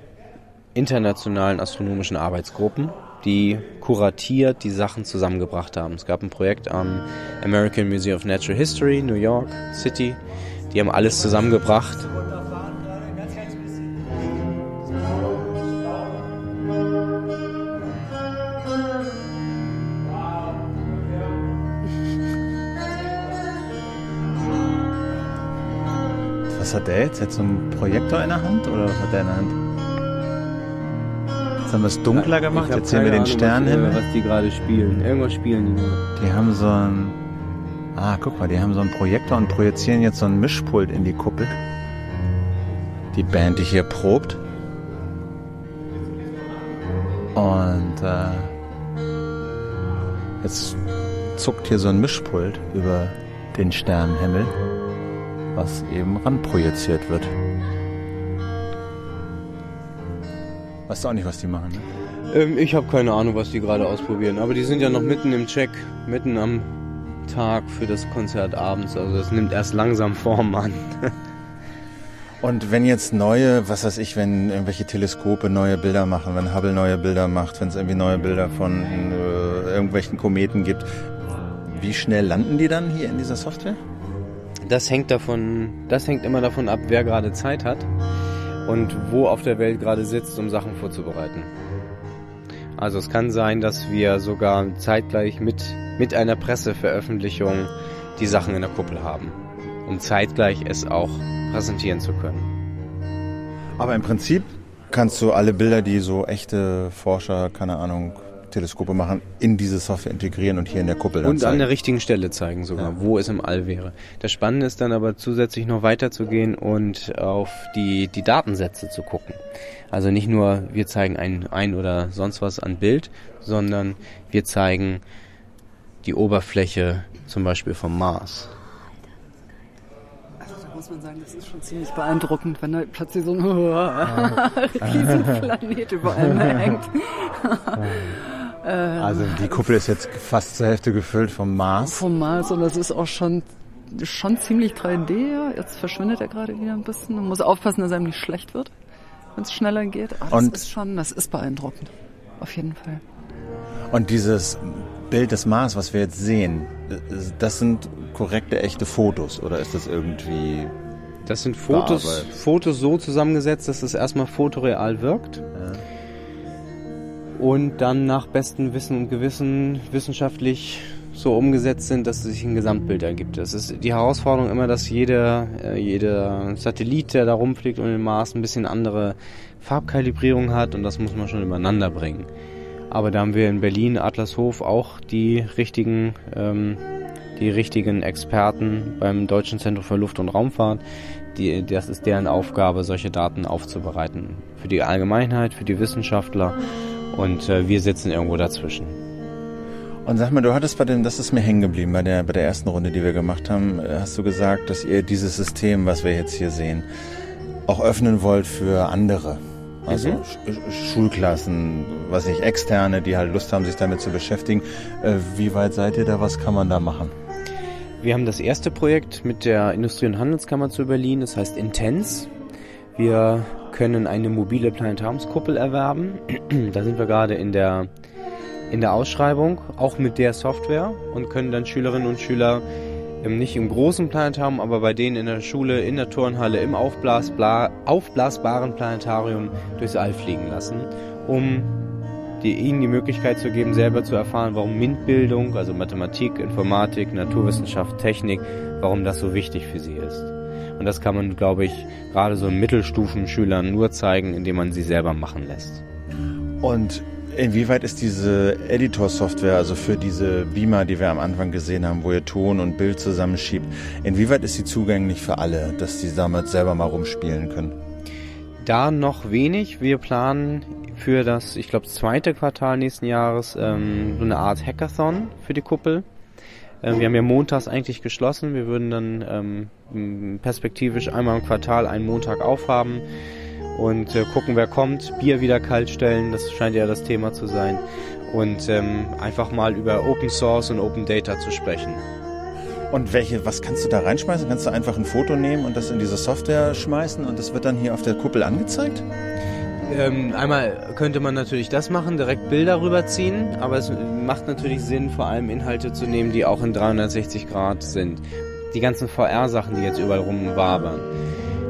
internationalen astronomischen Arbeitsgruppen die kuratiert die Sachen zusammengebracht haben. Es gab ein Projekt am American Museum of Natural History, New York City. Die haben alles zusammengebracht. Was hat der jetzt? Jetzt so einen Projektor in der Hand oder was hat der in der Hand? Jetzt haben wir es dunkler gemacht, jetzt sehen wir den Sternenhimmel. Was die gerade spielen. Irgendwas spielen die. Die haben so ein. Ah, guck mal, die haben so einen Projektor und projizieren jetzt so ein Mischpult in die Kuppel. Die Band, die hier probt. Und äh, jetzt zuckt hier so ein Mischpult über den Sternenhimmel, was eben ranprojiziert wird. Weißt du auch nicht, was die machen, ne? Ähm, ich habe keine Ahnung, was die gerade ausprobieren. Aber die sind ja noch mitten im Check, mitten am Tag für das Konzert abends. Also das nimmt erst langsam Form an. Und wenn jetzt neue, was weiß ich, wenn irgendwelche Teleskope neue Bilder machen, wenn Hubble neue Bilder macht, wenn es irgendwie neue Bilder von äh, irgendwelchen Kometen gibt, wie schnell landen die dann hier in dieser Software? Das hängt davon, das hängt immer davon ab, wer gerade Zeit hat und wo auf der Welt gerade sitzt, um Sachen vorzubereiten. Also es kann sein, dass wir sogar zeitgleich mit, mit einer Presseveröffentlichung die Sachen in der Kuppel haben, um zeitgleich es auch präsentieren zu können. Aber im Prinzip kannst du alle Bilder, die so echte Forscher, keine Ahnung, Teleskope machen, in diese Software integrieren und hier in der Kuppel dann Und zeigen. an der richtigen Stelle zeigen sogar, ja. wo es im All wäre. Das Spannende ist dann aber zusätzlich noch weiterzugehen und auf die, die Datensätze zu gucken. Also nicht nur, wir zeigen ein, ein oder sonst was an Bild, sondern wir zeigen die Oberfläche zum Beispiel vom Mars also muss man sagen, das ist schon ziemlich beeindruckend, wenn da plötzlich so ein Riesenplanet über allem hängt. Ähm, also die Kuppel ist jetzt fast zur Hälfte gefüllt vom Mars. Vom Mars und das ist auch schon schon ziemlich 3D. Jetzt verschwindet er gerade wieder ein bisschen. Man muss aufpassen, dass einem nicht schlecht wird, wenn es schneller geht. Aber und das ist schon, das ist beeindruckend. Auf jeden Fall. Und dieses Bild des Mars, was wir jetzt sehen, das sind korrekte, echte Fotos oder ist das irgendwie das sind Fotos, Fotos so zusammengesetzt, dass es erstmal fotoreal wirkt. Ja und dann nach bestem Wissen und Gewissen wissenschaftlich so umgesetzt sind, dass es sich ein Gesamtbild ergibt. Das ist die Herausforderung immer, dass jeder, äh, jeder Satellit, der da rumfliegt um den Mars, ein bisschen andere Farbkalibrierung hat und das muss man schon übereinander bringen. Aber da haben wir in Berlin, Atlashof, auch die richtigen, ähm, die richtigen Experten beim Deutschen Zentrum für Luft- und Raumfahrt. Die, das ist deren Aufgabe, solche Daten aufzubereiten. Für die Allgemeinheit, für die Wissenschaftler und äh, wir sitzen irgendwo dazwischen. Und sag mal, du hattest bei dem, das ist mir hängen geblieben, bei der, bei der ersten Runde, die wir gemacht haben, äh, hast du gesagt, dass ihr dieses System, was wir jetzt hier sehen, auch öffnen wollt für andere. Also mhm. Schulklassen, was ich, externe, die halt Lust haben, sich damit zu beschäftigen. Äh, wie weit seid ihr da? Was kann man da machen? Wir haben das erste Projekt mit der Industrie- und Handelskammer zu Berlin, das heißt Intense. Wir können eine mobile Planetariumskuppel erwerben. da sind wir gerade in der, in der Ausschreibung, auch mit der Software und können dann Schülerinnen und Schüler nicht im großen Planetarium, aber bei denen in der Schule, in der Turnhalle, im aufblasbaren Planetarium durchs All fliegen lassen, um die, ihnen die Möglichkeit zu geben, selber zu erfahren, warum MINT-Bildung, also Mathematik, Informatik, Naturwissenschaft, Technik, warum das so wichtig für sie ist. Und das kann man, glaube ich, gerade so Mittelstufenschülern nur zeigen, indem man sie selber machen lässt. Und Inwieweit ist diese Editor-Software, also für diese Beamer, die wir am Anfang gesehen haben, wo ihr Ton und Bild zusammenschiebt, inwieweit ist sie zugänglich für alle, dass sie damit selber mal rumspielen können? Da noch wenig. Wir planen für das, ich glaube, zweite Quartal nächsten Jahres ähm, so eine Art Hackathon für die Kuppel. Ähm, wir haben ja montags eigentlich geschlossen. Wir würden dann ähm, perspektivisch einmal im Quartal einen Montag aufhaben und äh, gucken, wer kommt. Bier wieder kalt stellen, das scheint ja das Thema zu sein. Und ähm, einfach mal über Open Source und Open Data zu sprechen. Und welche, was kannst du da reinschmeißen? Kannst du einfach ein Foto nehmen und das in diese Software schmeißen und das wird dann hier auf der Kuppel angezeigt? Ähm, einmal könnte man natürlich das machen, direkt Bilder rüberziehen, aber es macht natürlich Sinn, vor allem Inhalte zu nehmen, die auch in 360 Grad sind. Die ganzen VR-Sachen, die jetzt überall rumwabern.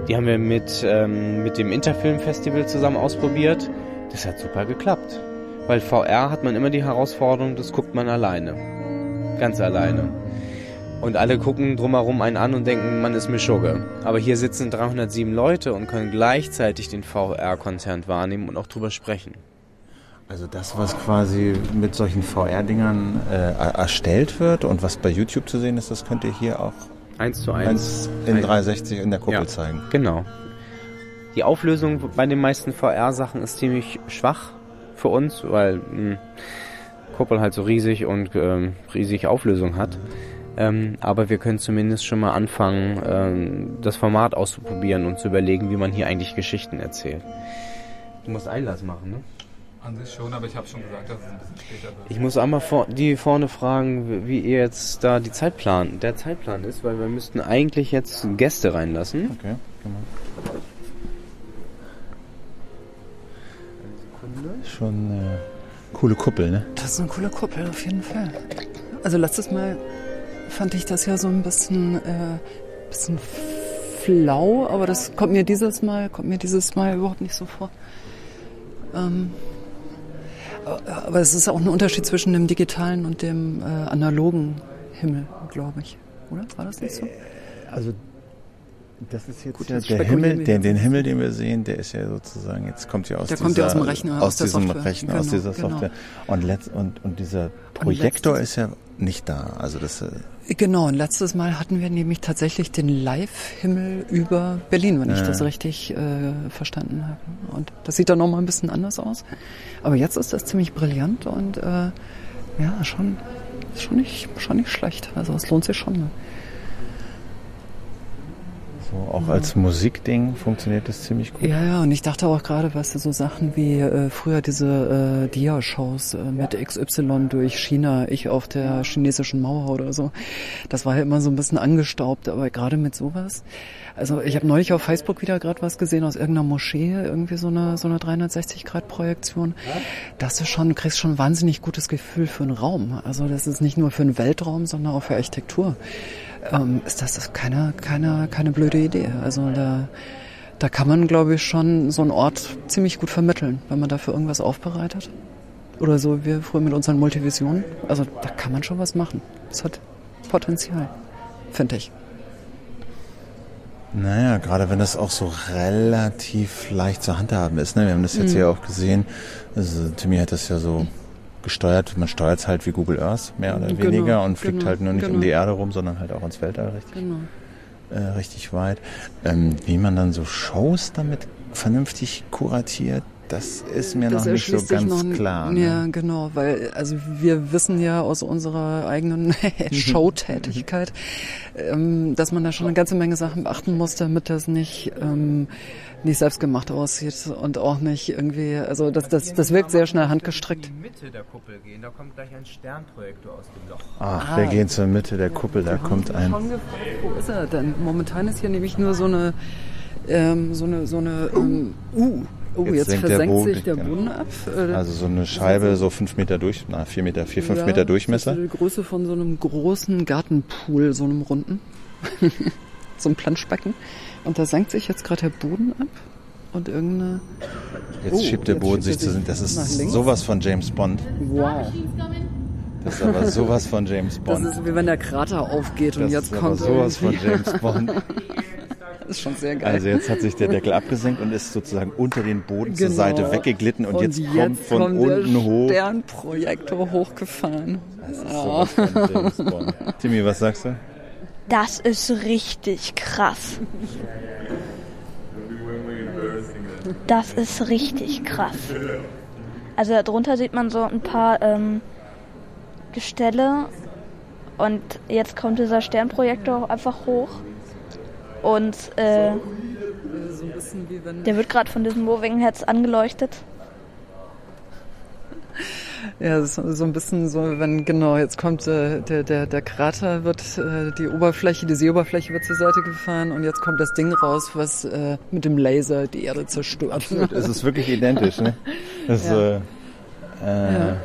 Die haben wir mit, ähm, mit dem Interfilm Festival zusammen ausprobiert. Das hat super geklappt. Weil VR hat man immer die Herausforderung, das guckt man alleine. Ganz alleine. Und alle gucken drumherum einen an und denken, man ist Mischugge. Aber hier sitzen 307 Leute und können gleichzeitig den VR-Konzern wahrnehmen und auch drüber sprechen. Also das, was quasi mit solchen VR-Dingern äh, erstellt wird und was bei YouTube zu sehen ist, das könnt ihr hier auch 1 zu 1. in 360 in der Kuppel ja, zeigen. Genau. Die Auflösung bei den meisten VR-Sachen ist ziemlich schwach für uns, weil mh, hm, Kuppel halt so riesig und ähm, riesig Auflösung hat. Ähm, aber wir können zumindest schon mal anfangen, ähm, das Format auszuprobieren und zu überlegen, wie man hier eigentlich Geschichten erzählt. Du musst Einlass machen, ne? An sich schon, aber ich habe schon gesagt, dass es ein bisschen später wird. Ich muss einmal vor, die vorne fragen, wie ihr jetzt da die Zeitplan, der Zeitplan ist, weil wir müssten eigentlich jetzt Gäste reinlassen. Okay, genau. Schon eine coole Kuppel, ne? Das ist eine coole Kuppel, auf jeden Fall. Also letztes Mal fand ich das ja so ein bisschen, äh, bisschen flau, aber das kommt mir dieses Mal, kommt mir dieses Mal überhaupt nicht so vor. Ähm, aber es ist auch ein Unterschied zwischen dem digitalen und dem äh, analogen Himmel, glaube ich. Oder? War das nicht so? Äh, also das ist jetzt, Gut, jetzt der Himmel, den, den Himmel, den wir sehen, der ist ja sozusagen, jetzt kommt ja aus, der dieser, kommt ja aus dem Rechner, aus, aus diesem Software. Rechner, genau, aus dieser genau. Software. Genau. Und, letzt, und, und dieser Projektor und ist ja nicht da. Also das, äh genau, und letztes Mal hatten wir nämlich tatsächlich den Live-Himmel über Berlin, wenn ja. ich das richtig äh, verstanden habe. Und das sieht dann nochmal ein bisschen anders aus. Aber jetzt ist das ziemlich brillant und äh, ja, schon, schon, nicht, schon nicht schlecht. Also es lohnt sich schon. Ne? So, auch ja. als Musikding funktioniert das ziemlich gut. Ja, ja, und ich dachte auch gerade, weißt du, so Sachen wie äh, früher diese äh, Dia-Shows äh, mit XY durch China, ich auf der chinesischen Mauer oder so. Das war ja immer so ein bisschen angestaubt, aber gerade mit sowas. Also ich habe neulich auf Facebook wieder gerade was gesehen aus irgendeiner Moschee, irgendwie so eine so eine 360-Grad-Projektion. Das ist schon, du kriegst schon ein wahnsinnig gutes Gefühl für einen Raum. Also das ist nicht nur für einen Weltraum, sondern auch für Architektur ähm, ist das keine, keine, keine blöde Idee. Also da, da kann man, glaube ich, schon so einen Ort ziemlich gut vermitteln, wenn man dafür irgendwas aufbereitet. Oder so wie früher mit unseren Multivisionen. Also da kann man schon was machen. Das hat Potenzial, finde ich. Naja, gerade wenn das auch so relativ leicht zu handhaben ist. Ne? Wir haben das jetzt mhm. ja auch gesehen. Also, Timmy hat das ja so gesteuert. Man steuert es halt wie Google Earth, mehr oder genau, weniger, und fliegt genau, halt nur nicht genau. um die Erde rum, sondern halt auch ins Weltall richtig, genau. äh, richtig weit. Ähm, wie man dann so Shows damit vernünftig kuratiert, das ist mir das noch nicht so ganz noch, klar. Ne? Ja, genau, weil also wir wissen ja aus unserer eigenen Showtätigkeit, ähm, dass man da schon eine ganze Menge Sachen beachten muss, damit das nicht ähm, nicht selbstgemacht aussieht und auch nicht irgendwie, also das, das, das wirkt sehr schnell handgestrickt. In die Mitte der Kuppel gehen, da kommt gleich ein Sternprojektor aus dem Loch. Ach, ah, wir gehen zur Mitte der Kuppel, da kommt ein... Schon gefragt, wo ist er denn? Momentan ist hier nämlich nur so eine, ähm, so eine, so eine, ähm, uh, Oh, jetzt, jetzt versenkt der sich der genau. Boden ab. Äh, also so eine Scheibe, so fünf Meter durch, na vier Meter, vier, fünf ja, Meter Durchmesser. Ist die Größe von so einem großen Gartenpool, so einem runden. so ein Planschbecken. Und da senkt sich jetzt gerade der Boden ab und irgendeine. Jetzt oh, schiebt der Boden sich zu. Das ist sowas von James Bond. Wow. Das ist aber sowas von James Bond. Das ist wie wenn der Krater aufgeht und das jetzt kommt. sowas von James Bond. Das ist schon sehr geil. Also jetzt hat sich der Deckel abgesenkt und ist sozusagen unter den Boden genau. zur Seite weggeglitten und, und jetzt, jetzt, kommt von kommt unten der hoch. Sternprojektor hochgefahren. Das ist sowas von Bond. Timmy, was sagst du? Das ist richtig krass. Das ist richtig krass. Also darunter sieht man so ein paar ähm, Gestelle und jetzt kommt dieser Sternprojektor einfach hoch und äh, der wird gerade von diesem Moving Heads angeleuchtet. Ja, so, so ein bisschen so, wenn genau, jetzt kommt äh, der, der, der Krater, wird äh, die Oberfläche, die Seeoberfläche wird zur Seite gefahren und jetzt kommt das Ding raus, was äh, mit dem Laser die Erde zerstört. Absolut, es ist wirklich identisch, ne? Das, ja. Äh, äh, ja.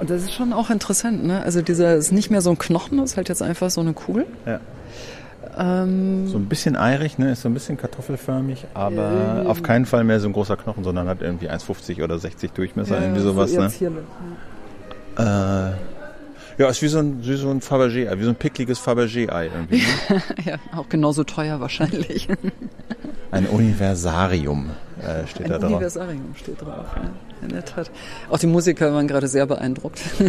Und das ist schon auch interessant, ne? Also dieser ist nicht mehr so ein Knochen, das ist halt jetzt einfach so eine Kugel. Ja. Ähm, so ein bisschen eirig, ne? ist so ein bisschen kartoffelförmig, aber äh, auf keinen Fall mehr so ein großer Knochen, sondern hat irgendwie 1,50 oder 60 Durchmesser, ja, irgendwie sowas. So ne? Äh, ja, ist wie so ein, wie so ein Fabergé-Ei, wie so ein pickliges Fabergé-Ei irgendwie. Ne? ja, auch genauso teuer wahrscheinlich. ein Universarium äh, steht ein da drauf. Ein Universarium steht drauf, ja. In der Tat. Auch die Musiker waren gerade sehr beeindruckt.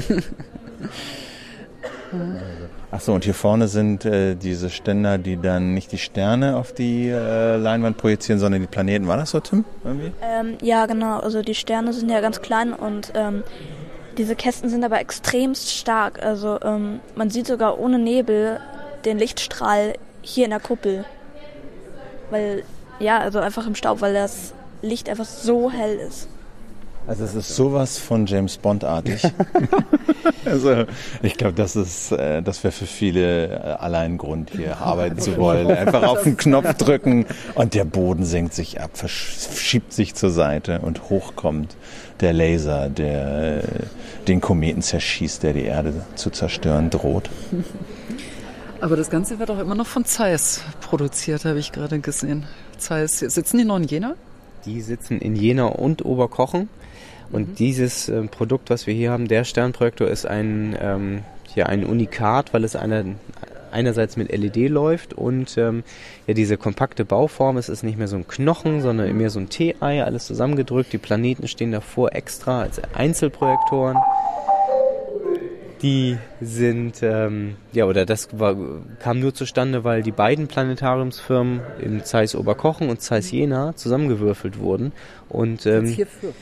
Ach so, und hier vorne sind äh, diese Ständer, die dann nicht die Sterne auf die äh, Leinwand projizieren, sondern die Planeten. War das so, Tim? Ähm, ja, genau. Also die Sterne sind ja ganz klein und ähm, diese Kästen sind aber extremst stark. Also ähm, man sieht sogar ohne Nebel den Lichtstrahl hier in der Kuppel. Weil, ja, also einfach im Staub, weil das Licht einfach so hell ist. Also es ist sowas von James Bond-artig. also ich glaube, das ist, äh, das wäre für viele äh, allein Grund, hier arbeiten zu wollen. Einfach auf den Knopf drücken und der Boden senkt sich ab, verschiebt sich zur Seite und hoch kommt der Laser, der äh, den Kometen zerschießt, der die Erde zu zerstören droht. Aber das Ganze wird auch immer noch von Zeiss produziert, habe ich gerade gesehen. Zeiss, sitzen die noch in Jena? Die sitzen in Jena und Oberkochen. Und mhm. dieses äh, Produkt, was wir hier haben, der Sternprojektor, ist ein, ähm, ja, ein Unikat, weil es einer, einerseits mit LED läuft und ähm, ja diese kompakte Bauform. Es ist nicht mehr so ein Knochen, sondern mehr so ein T-Ei, alles zusammengedrückt. Die Planeten stehen davor extra als Einzelprojektoren. Die sind, ähm, ja, oder das war, kam nur zustande, weil die beiden Planetariumsfirmen im Zeiss Oberkochen und Zeiss Jena zusammengewürfelt wurden. Und ähm, hierfür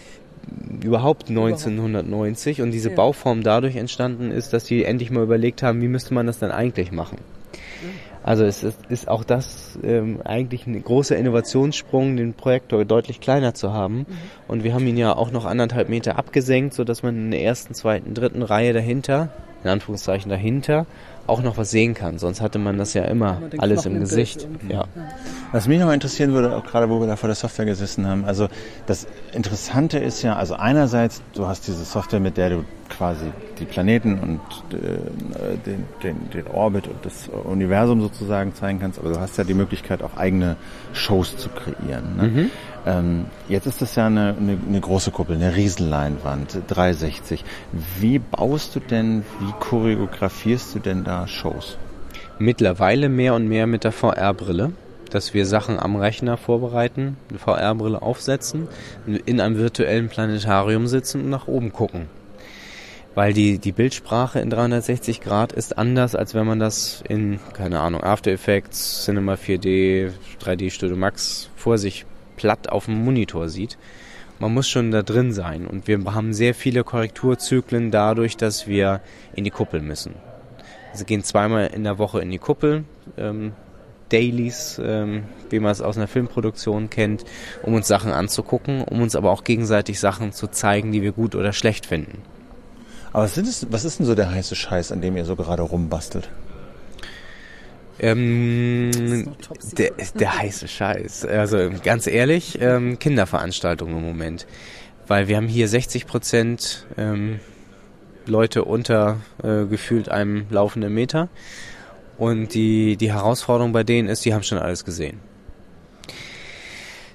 überhaupt 1990 und diese ja. Bauform dadurch entstanden ist, dass sie endlich mal überlegt haben, wie müsste man das dann eigentlich machen. Also es ist, ist auch das ähm, eigentlich ein großer Innovationssprung, den Projektor deutlich kleiner zu haben. Mhm. Und wir haben ihn ja auch noch anderthalb Meter abgesenkt, so dass man in der ersten, zweiten, dritten Reihe dahinter, in Anführungszeichen dahinter, auch noch was sehen kann. Sonst hatte man das ja immer alles im Gesicht. Ja. Was mich noch interessieren würde, auch gerade wo wir da vor der Software gesessen haben, also das Interessante ist ja, also einerseits, du hast diese Software, mit der du quasi die Planeten und äh, den, den, den Orbit und das Universum sozusagen zeigen kannst, aber du hast ja die Möglichkeit, auch eigene Shows zu kreieren. Ne? Mhm. Ähm, jetzt ist das ja eine, eine, eine große Kuppel, eine Riesenleinwand, 360. Wie baust du denn, wie choreografierst du denn da Shows? Mittlerweile mehr und mehr mit der VR-Brille dass wir Sachen am Rechner vorbereiten, eine VR-Brille aufsetzen, in einem virtuellen Planetarium sitzen und nach oben gucken. Weil die, die Bildsprache in 360 Grad ist anders, als wenn man das in, keine Ahnung, After Effects, Cinema 4D, 3D Studio Max vor sich platt auf dem Monitor sieht. Man muss schon da drin sein und wir haben sehr viele Korrekturzyklen dadurch, dass wir in die Kuppel müssen. Sie gehen zweimal in der Woche in die Kuppel, ähm, Dailies, ähm, wie man es aus einer Filmproduktion kennt, um uns Sachen anzugucken, um uns aber auch gegenseitig Sachen zu zeigen, die wir gut oder schlecht finden. Aber was, ist, was ist denn so der heiße Scheiß, an dem ihr so gerade rumbastelt? Ähm, der, der heiße Scheiß. Also ganz ehrlich, ähm, Kinderveranstaltungen im Moment. Weil wir haben hier 60 Prozent ähm, Leute unter äh, gefühlt einem laufenden Meter. Und die, die Herausforderung bei denen ist, die haben schon alles gesehen.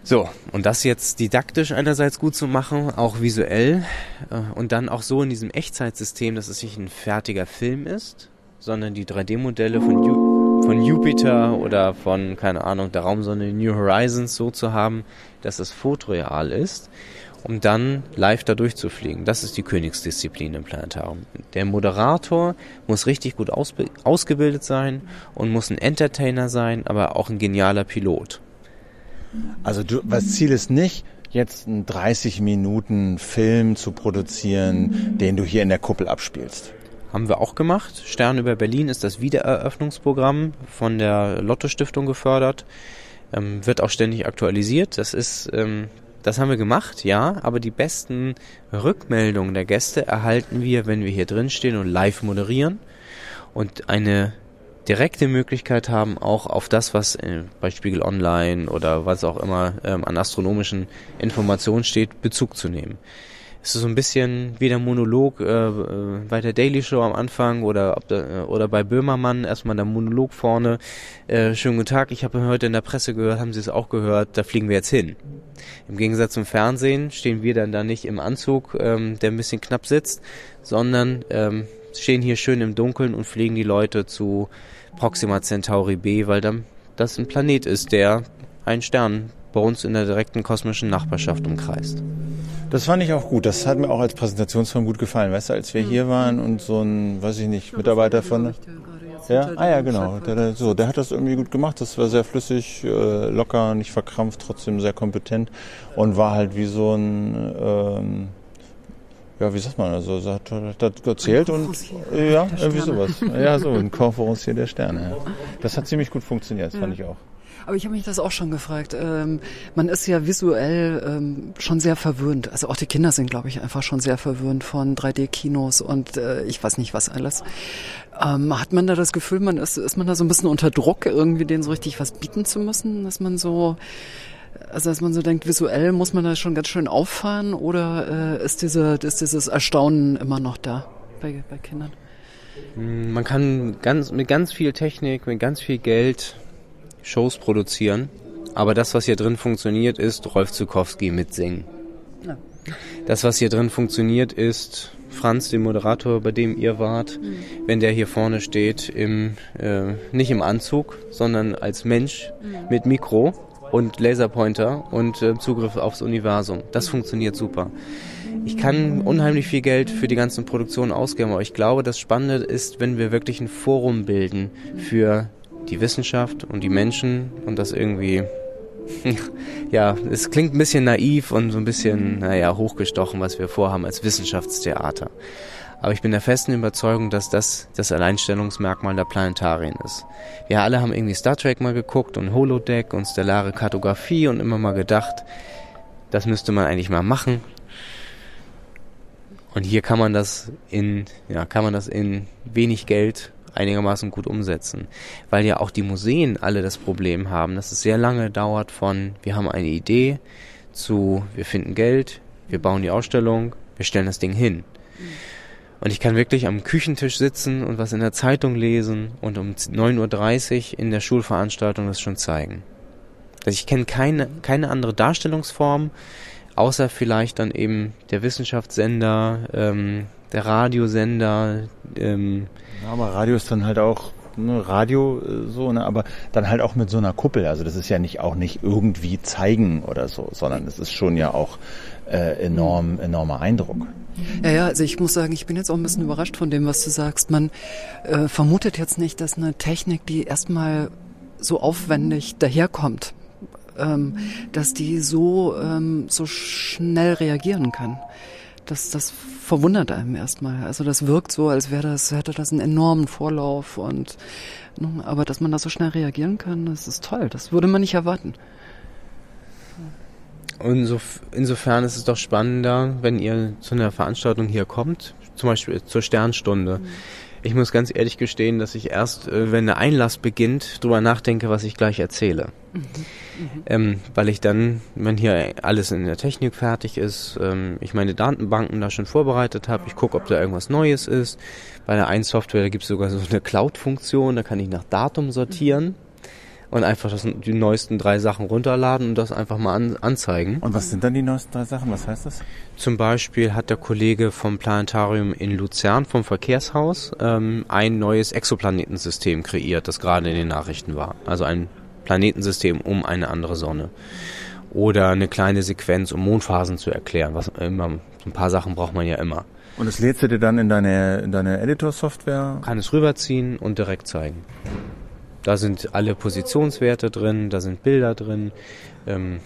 So, und das jetzt didaktisch einerseits gut zu machen, auch visuell äh, und dann auch so in diesem Echtzeitsystem, dass es nicht ein fertiger Film ist, sondern die 3D-Modelle von, Ju von Jupiter oder von, keine Ahnung, der Raumsonde New Horizons so zu haben, dass es fotoreal ist um dann live da durchzufliegen. Das ist die Königsdisziplin im Planetarium. Der Moderator muss richtig gut ausgebildet sein und muss ein Entertainer sein, aber auch ein genialer Pilot. Also du, was Ziel ist nicht, jetzt einen 30 Minuten Film zu produzieren, den du hier in der Kuppel abspielst. Haben wir auch gemacht. Stern über Berlin ist das Wiedereröffnungsprogramm von der Lotto Stiftung gefördert. Ähm, wird auch ständig aktualisiert. Das ist ähm, das haben wir gemacht, ja, aber die besten Rückmeldungen der Gäste erhalten wir, wenn wir hier drin stehen und live moderieren und eine direkte Möglichkeit haben, auch auf das, was bei Spiegel Online oder was auch immer ähm, an astronomischen Informationen steht, Bezug zu nehmen. Es ist so ein bisschen wie der Monolog äh, äh, bei der Daily Show am Anfang oder ob da, äh, oder bei Böhmermann erstmal der Monolog vorne. Äh, schönen guten Tag, ich habe heute in der Presse gehört, haben Sie es auch gehört, da fliegen wir jetzt hin. Im Gegensatz zum Fernsehen stehen wir dann da nicht im Anzug, ähm, der ein bisschen knapp sitzt, sondern ähm, stehen hier schön im Dunkeln und fliegen die Leute zu Proxima Centauri B, weil dann das ein Planet ist, der einen Stern bei uns in der direkten kosmischen Nachbarschaft umkreist. Das fand ich auch gut. Das hat mir auch als Präsentationsform gut gefallen. Weißt du, als wir hier waren und so ein, weiß ich nicht, Mitarbeiter von... Ja, ah ja, genau. Der, der, so, der hat das irgendwie gut gemacht. Das war sehr flüssig, äh, locker, nicht verkrampft, trotzdem sehr kompetent und war halt wie so ein, ähm, ja, wie sagt man, also hat, hat erzählt und ja, irgendwie sowas. Ja, so ein Konferenzier der Sterne. Ja. Das hat ziemlich gut funktioniert, das fand ich auch. Aber ich habe mich das auch schon gefragt. Ähm, man ist ja visuell ähm, schon sehr verwöhnt. Also auch die Kinder sind, glaube ich, einfach schon sehr verwöhnt von 3D-Kinos und äh, ich weiß nicht was alles. Ähm, hat man da das Gefühl, man ist, ist man da so ein bisschen unter Druck, irgendwie denen so richtig was bieten zu müssen, dass man so also dass man so denkt, visuell muss man da schon ganz schön auffahren oder äh, ist, diese, ist dieses Erstaunen immer noch da bei, bei Kindern? Man kann ganz, mit ganz viel Technik, mit ganz viel Geld Shows produzieren. Aber das, was hier drin funktioniert, ist Rolf Zukowski mitsingen. Ja. Das, was hier drin funktioniert, ist Franz, den Moderator, bei dem ihr wart, mhm. wenn der hier vorne steht, im, äh, nicht im Anzug, sondern als Mensch mhm. mit Mikro und Laserpointer und äh, Zugriff aufs Universum. Das funktioniert super. Ich kann unheimlich viel Geld für die ganzen Produktionen ausgeben, aber ich glaube, das Spannende ist, wenn wir wirklich ein Forum bilden für die Wissenschaft und die Menschen und das irgendwie, ja, es klingt ein bisschen naiv und so ein bisschen, naja, hochgestochen, was wir vorhaben als Wissenschaftstheater. Aber ich bin der festen Überzeugung, dass das das Alleinstellungsmerkmal der Planetarien ist. Wir alle haben irgendwie Star Trek mal geguckt und Holodeck und stellare Kartografie und immer mal gedacht, das müsste man eigentlich mal machen. Und hier kann man das in, ja, kann man das in wenig Geld einigermaßen gut umsetzen. Weil ja auch die Museen alle das Problem haben, dass es sehr lange dauert von wir haben eine Idee zu wir finden Geld, wir bauen die Ausstellung, wir stellen das Ding hin. Und ich kann wirklich am Küchentisch sitzen und was in der Zeitung lesen und um 9.30 Uhr in der Schulveranstaltung das schon zeigen. Also ich kenne keine, keine andere Darstellungsform, außer vielleicht dann eben der Wissenschaftssender, ähm, der Radiosender, ähm, ja, aber Radio ist dann halt auch ne, Radio äh, so, ne, aber dann halt auch mit so einer Kuppel. Also das ist ja nicht auch nicht irgendwie zeigen oder so, sondern es ist schon ja auch äh, enorm, enormer Eindruck. Ja, ja, also ich muss sagen, ich bin jetzt auch ein bisschen überrascht von dem, was du sagst. Man äh, vermutet jetzt nicht, dass eine Technik, die erstmal so aufwendig daherkommt, ähm, dass die so, ähm, so schnell reagieren kann. Das, das verwundert einem erstmal. Also das wirkt so, als wäre das, hätte das einen enormen Vorlauf und, ne, aber dass man da so schnell reagieren kann, das ist toll. Das würde man nicht erwarten. Insof insofern ist es doch spannender, wenn ihr zu einer Veranstaltung hier kommt, zum Beispiel zur Sternstunde. Mhm. Ich muss ganz ehrlich gestehen, dass ich erst, äh, wenn der Einlass beginnt, drüber nachdenke, was ich gleich erzähle. Mhm. Mhm. Ähm, weil ich dann, wenn hier alles in der Technik fertig ist, ähm, ich meine Datenbanken da schon vorbereitet habe, ich gucke, ob da irgendwas Neues ist. Bei der einen Software, da gibt es sogar so eine Cloud-Funktion, da kann ich nach Datum sortieren und einfach das, die neuesten drei Sachen runterladen und das einfach mal an, anzeigen. Und was sind dann die neuesten drei Sachen? Was heißt das? Zum Beispiel hat der Kollege vom Planetarium in Luzern vom Verkehrshaus ähm, ein neues Exoplanetensystem kreiert, das gerade in den Nachrichten war. Also ein Planetensystem um eine andere Sonne. Oder eine kleine Sequenz, um Mondphasen zu erklären. Was immer, so ein paar Sachen braucht man ja immer. Und das lädst du dir dann in deine, in deine Editor-Software? Kann es rüberziehen und direkt zeigen. Da sind alle Positionswerte drin, da sind Bilder drin. Ähm,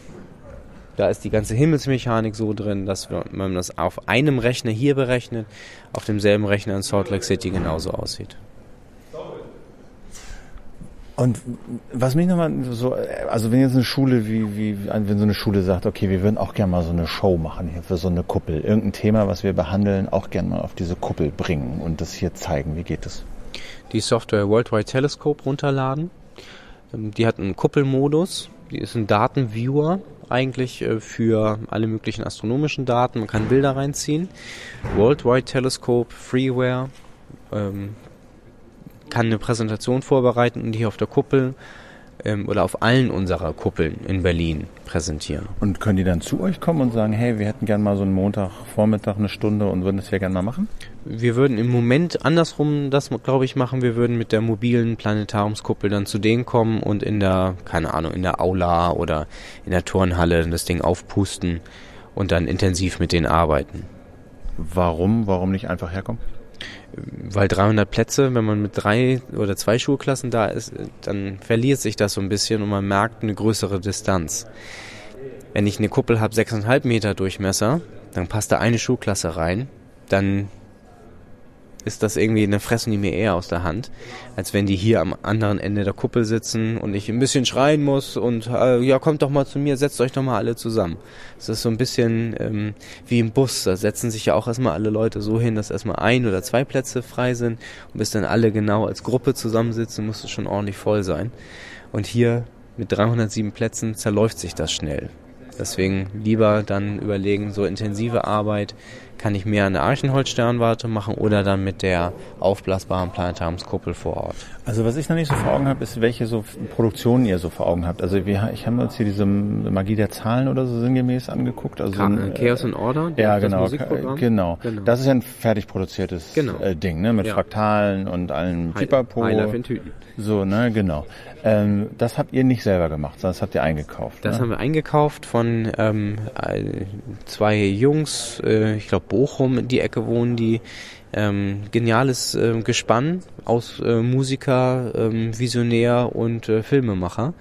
da ist die ganze Himmelsmechanik so drin, dass man das auf einem Rechner hier berechnet, auf demselben Rechner in Salt Lake City genauso aussieht. Und was mich nochmal so, also wenn jetzt eine Schule wie, wie, wenn so eine Schule sagt, okay, wir würden auch gerne mal so eine Show machen hier für so eine Kuppel, irgendein Thema, was wir behandeln, auch gerne mal auf diese Kuppel bringen und das hier zeigen, wie geht das? Die Software Worldwide Telescope runterladen. Ähm, die hat einen Kuppelmodus, die ist ein Datenviewer eigentlich äh, für alle möglichen astronomischen Daten. Man kann Bilder reinziehen. Worldwide Telescope, Freeware, ähm, kann eine Präsentation vorbereiten die auf der Kuppel ähm, oder auf allen unserer Kuppeln in Berlin präsentieren. Und können die dann zu euch kommen und sagen, hey, wir hätten gern mal so einen Montagvormittag eine Stunde und würden das ja gerne mal machen? Wir würden im Moment andersrum das, glaube ich, machen. Wir würden mit der mobilen Planetariumskuppel dann zu denen kommen und in der, keine Ahnung, in der Aula oder in der Turnhalle das Ding aufpusten und dann intensiv mit denen arbeiten. Warum? Warum nicht einfach herkommen? Weil 300 Plätze, wenn man mit drei oder zwei Schulklassen da ist, dann verliert sich das so ein bisschen und man merkt eine größere Distanz. Wenn ich eine Kuppel habe, 6,5 Meter Durchmesser, dann passt da eine Schulklasse rein, dann ist das irgendwie eine fressen die mir eher aus der Hand, als wenn die hier am anderen Ende der Kuppel sitzen und ich ein bisschen schreien muss und äh, ja, kommt doch mal zu mir, setzt euch doch mal alle zusammen. Das ist so ein bisschen ähm, wie im Bus, da setzen sich ja auch erstmal alle Leute so hin, dass erstmal ein oder zwei Plätze frei sind und bis dann alle genau als Gruppe zusammensitzen, muss es schon ordentlich voll sein. Und hier mit 307 Plätzen zerläuft sich das schnell. Deswegen lieber dann überlegen, so intensive Arbeit kann ich mehr an der Archenholz-Sternwarte machen oder dann mit der aufblasbaren Planetariumskuppel vor Ort. Also was ich noch nicht so vor Augen habe, ist, welche so Produktionen ihr so vor Augen habt. Also wir, ich habe uns hier diese Magie der Zahlen oder so sinngemäß angeguckt. Also Ka ein, Chaos and Order? Ja, genau, genau, genau. Das ist ja ein fertig produziertes genau. äh, Ding, ne? Mit ja. Fraktalen und allen Pipapo. Highlife in Tüten. So, ne, genau. Ähm, das habt ihr nicht selber gemacht, sondern das habt ihr eingekauft. Das ne? haben wir eingekauft von ähm, zwei Jungs, äh, ich glaube Bochum in die Ecke wohnen, die ähm, geniales äh, Gespann aus äh, Musiker, ähm, Visionär und äh, Filmemacher,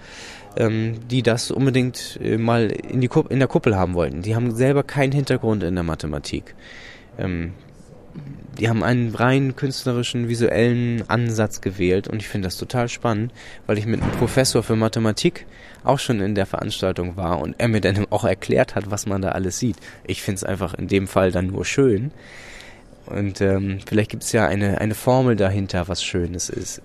ähm, die das unbedingt äh, mal in, die in der Kuppel haben wollten. Die haben selber keinen Hintergrund in der Mathematik. Ähm, die haben einen rein künstlerischen, visuellen Ansatz gewählt und ich finde das total spannend, weil ich mit einem Professor für Mathematik auch schon in der Veranstaltung war und er mir dann auch erklärt hat, was man da alles sieht. Ich finde es einfach in dem Fall dann nur schön. Und ähm, vielleicht gibt es ja eine, eine Formel dahinter, was Schönes ist.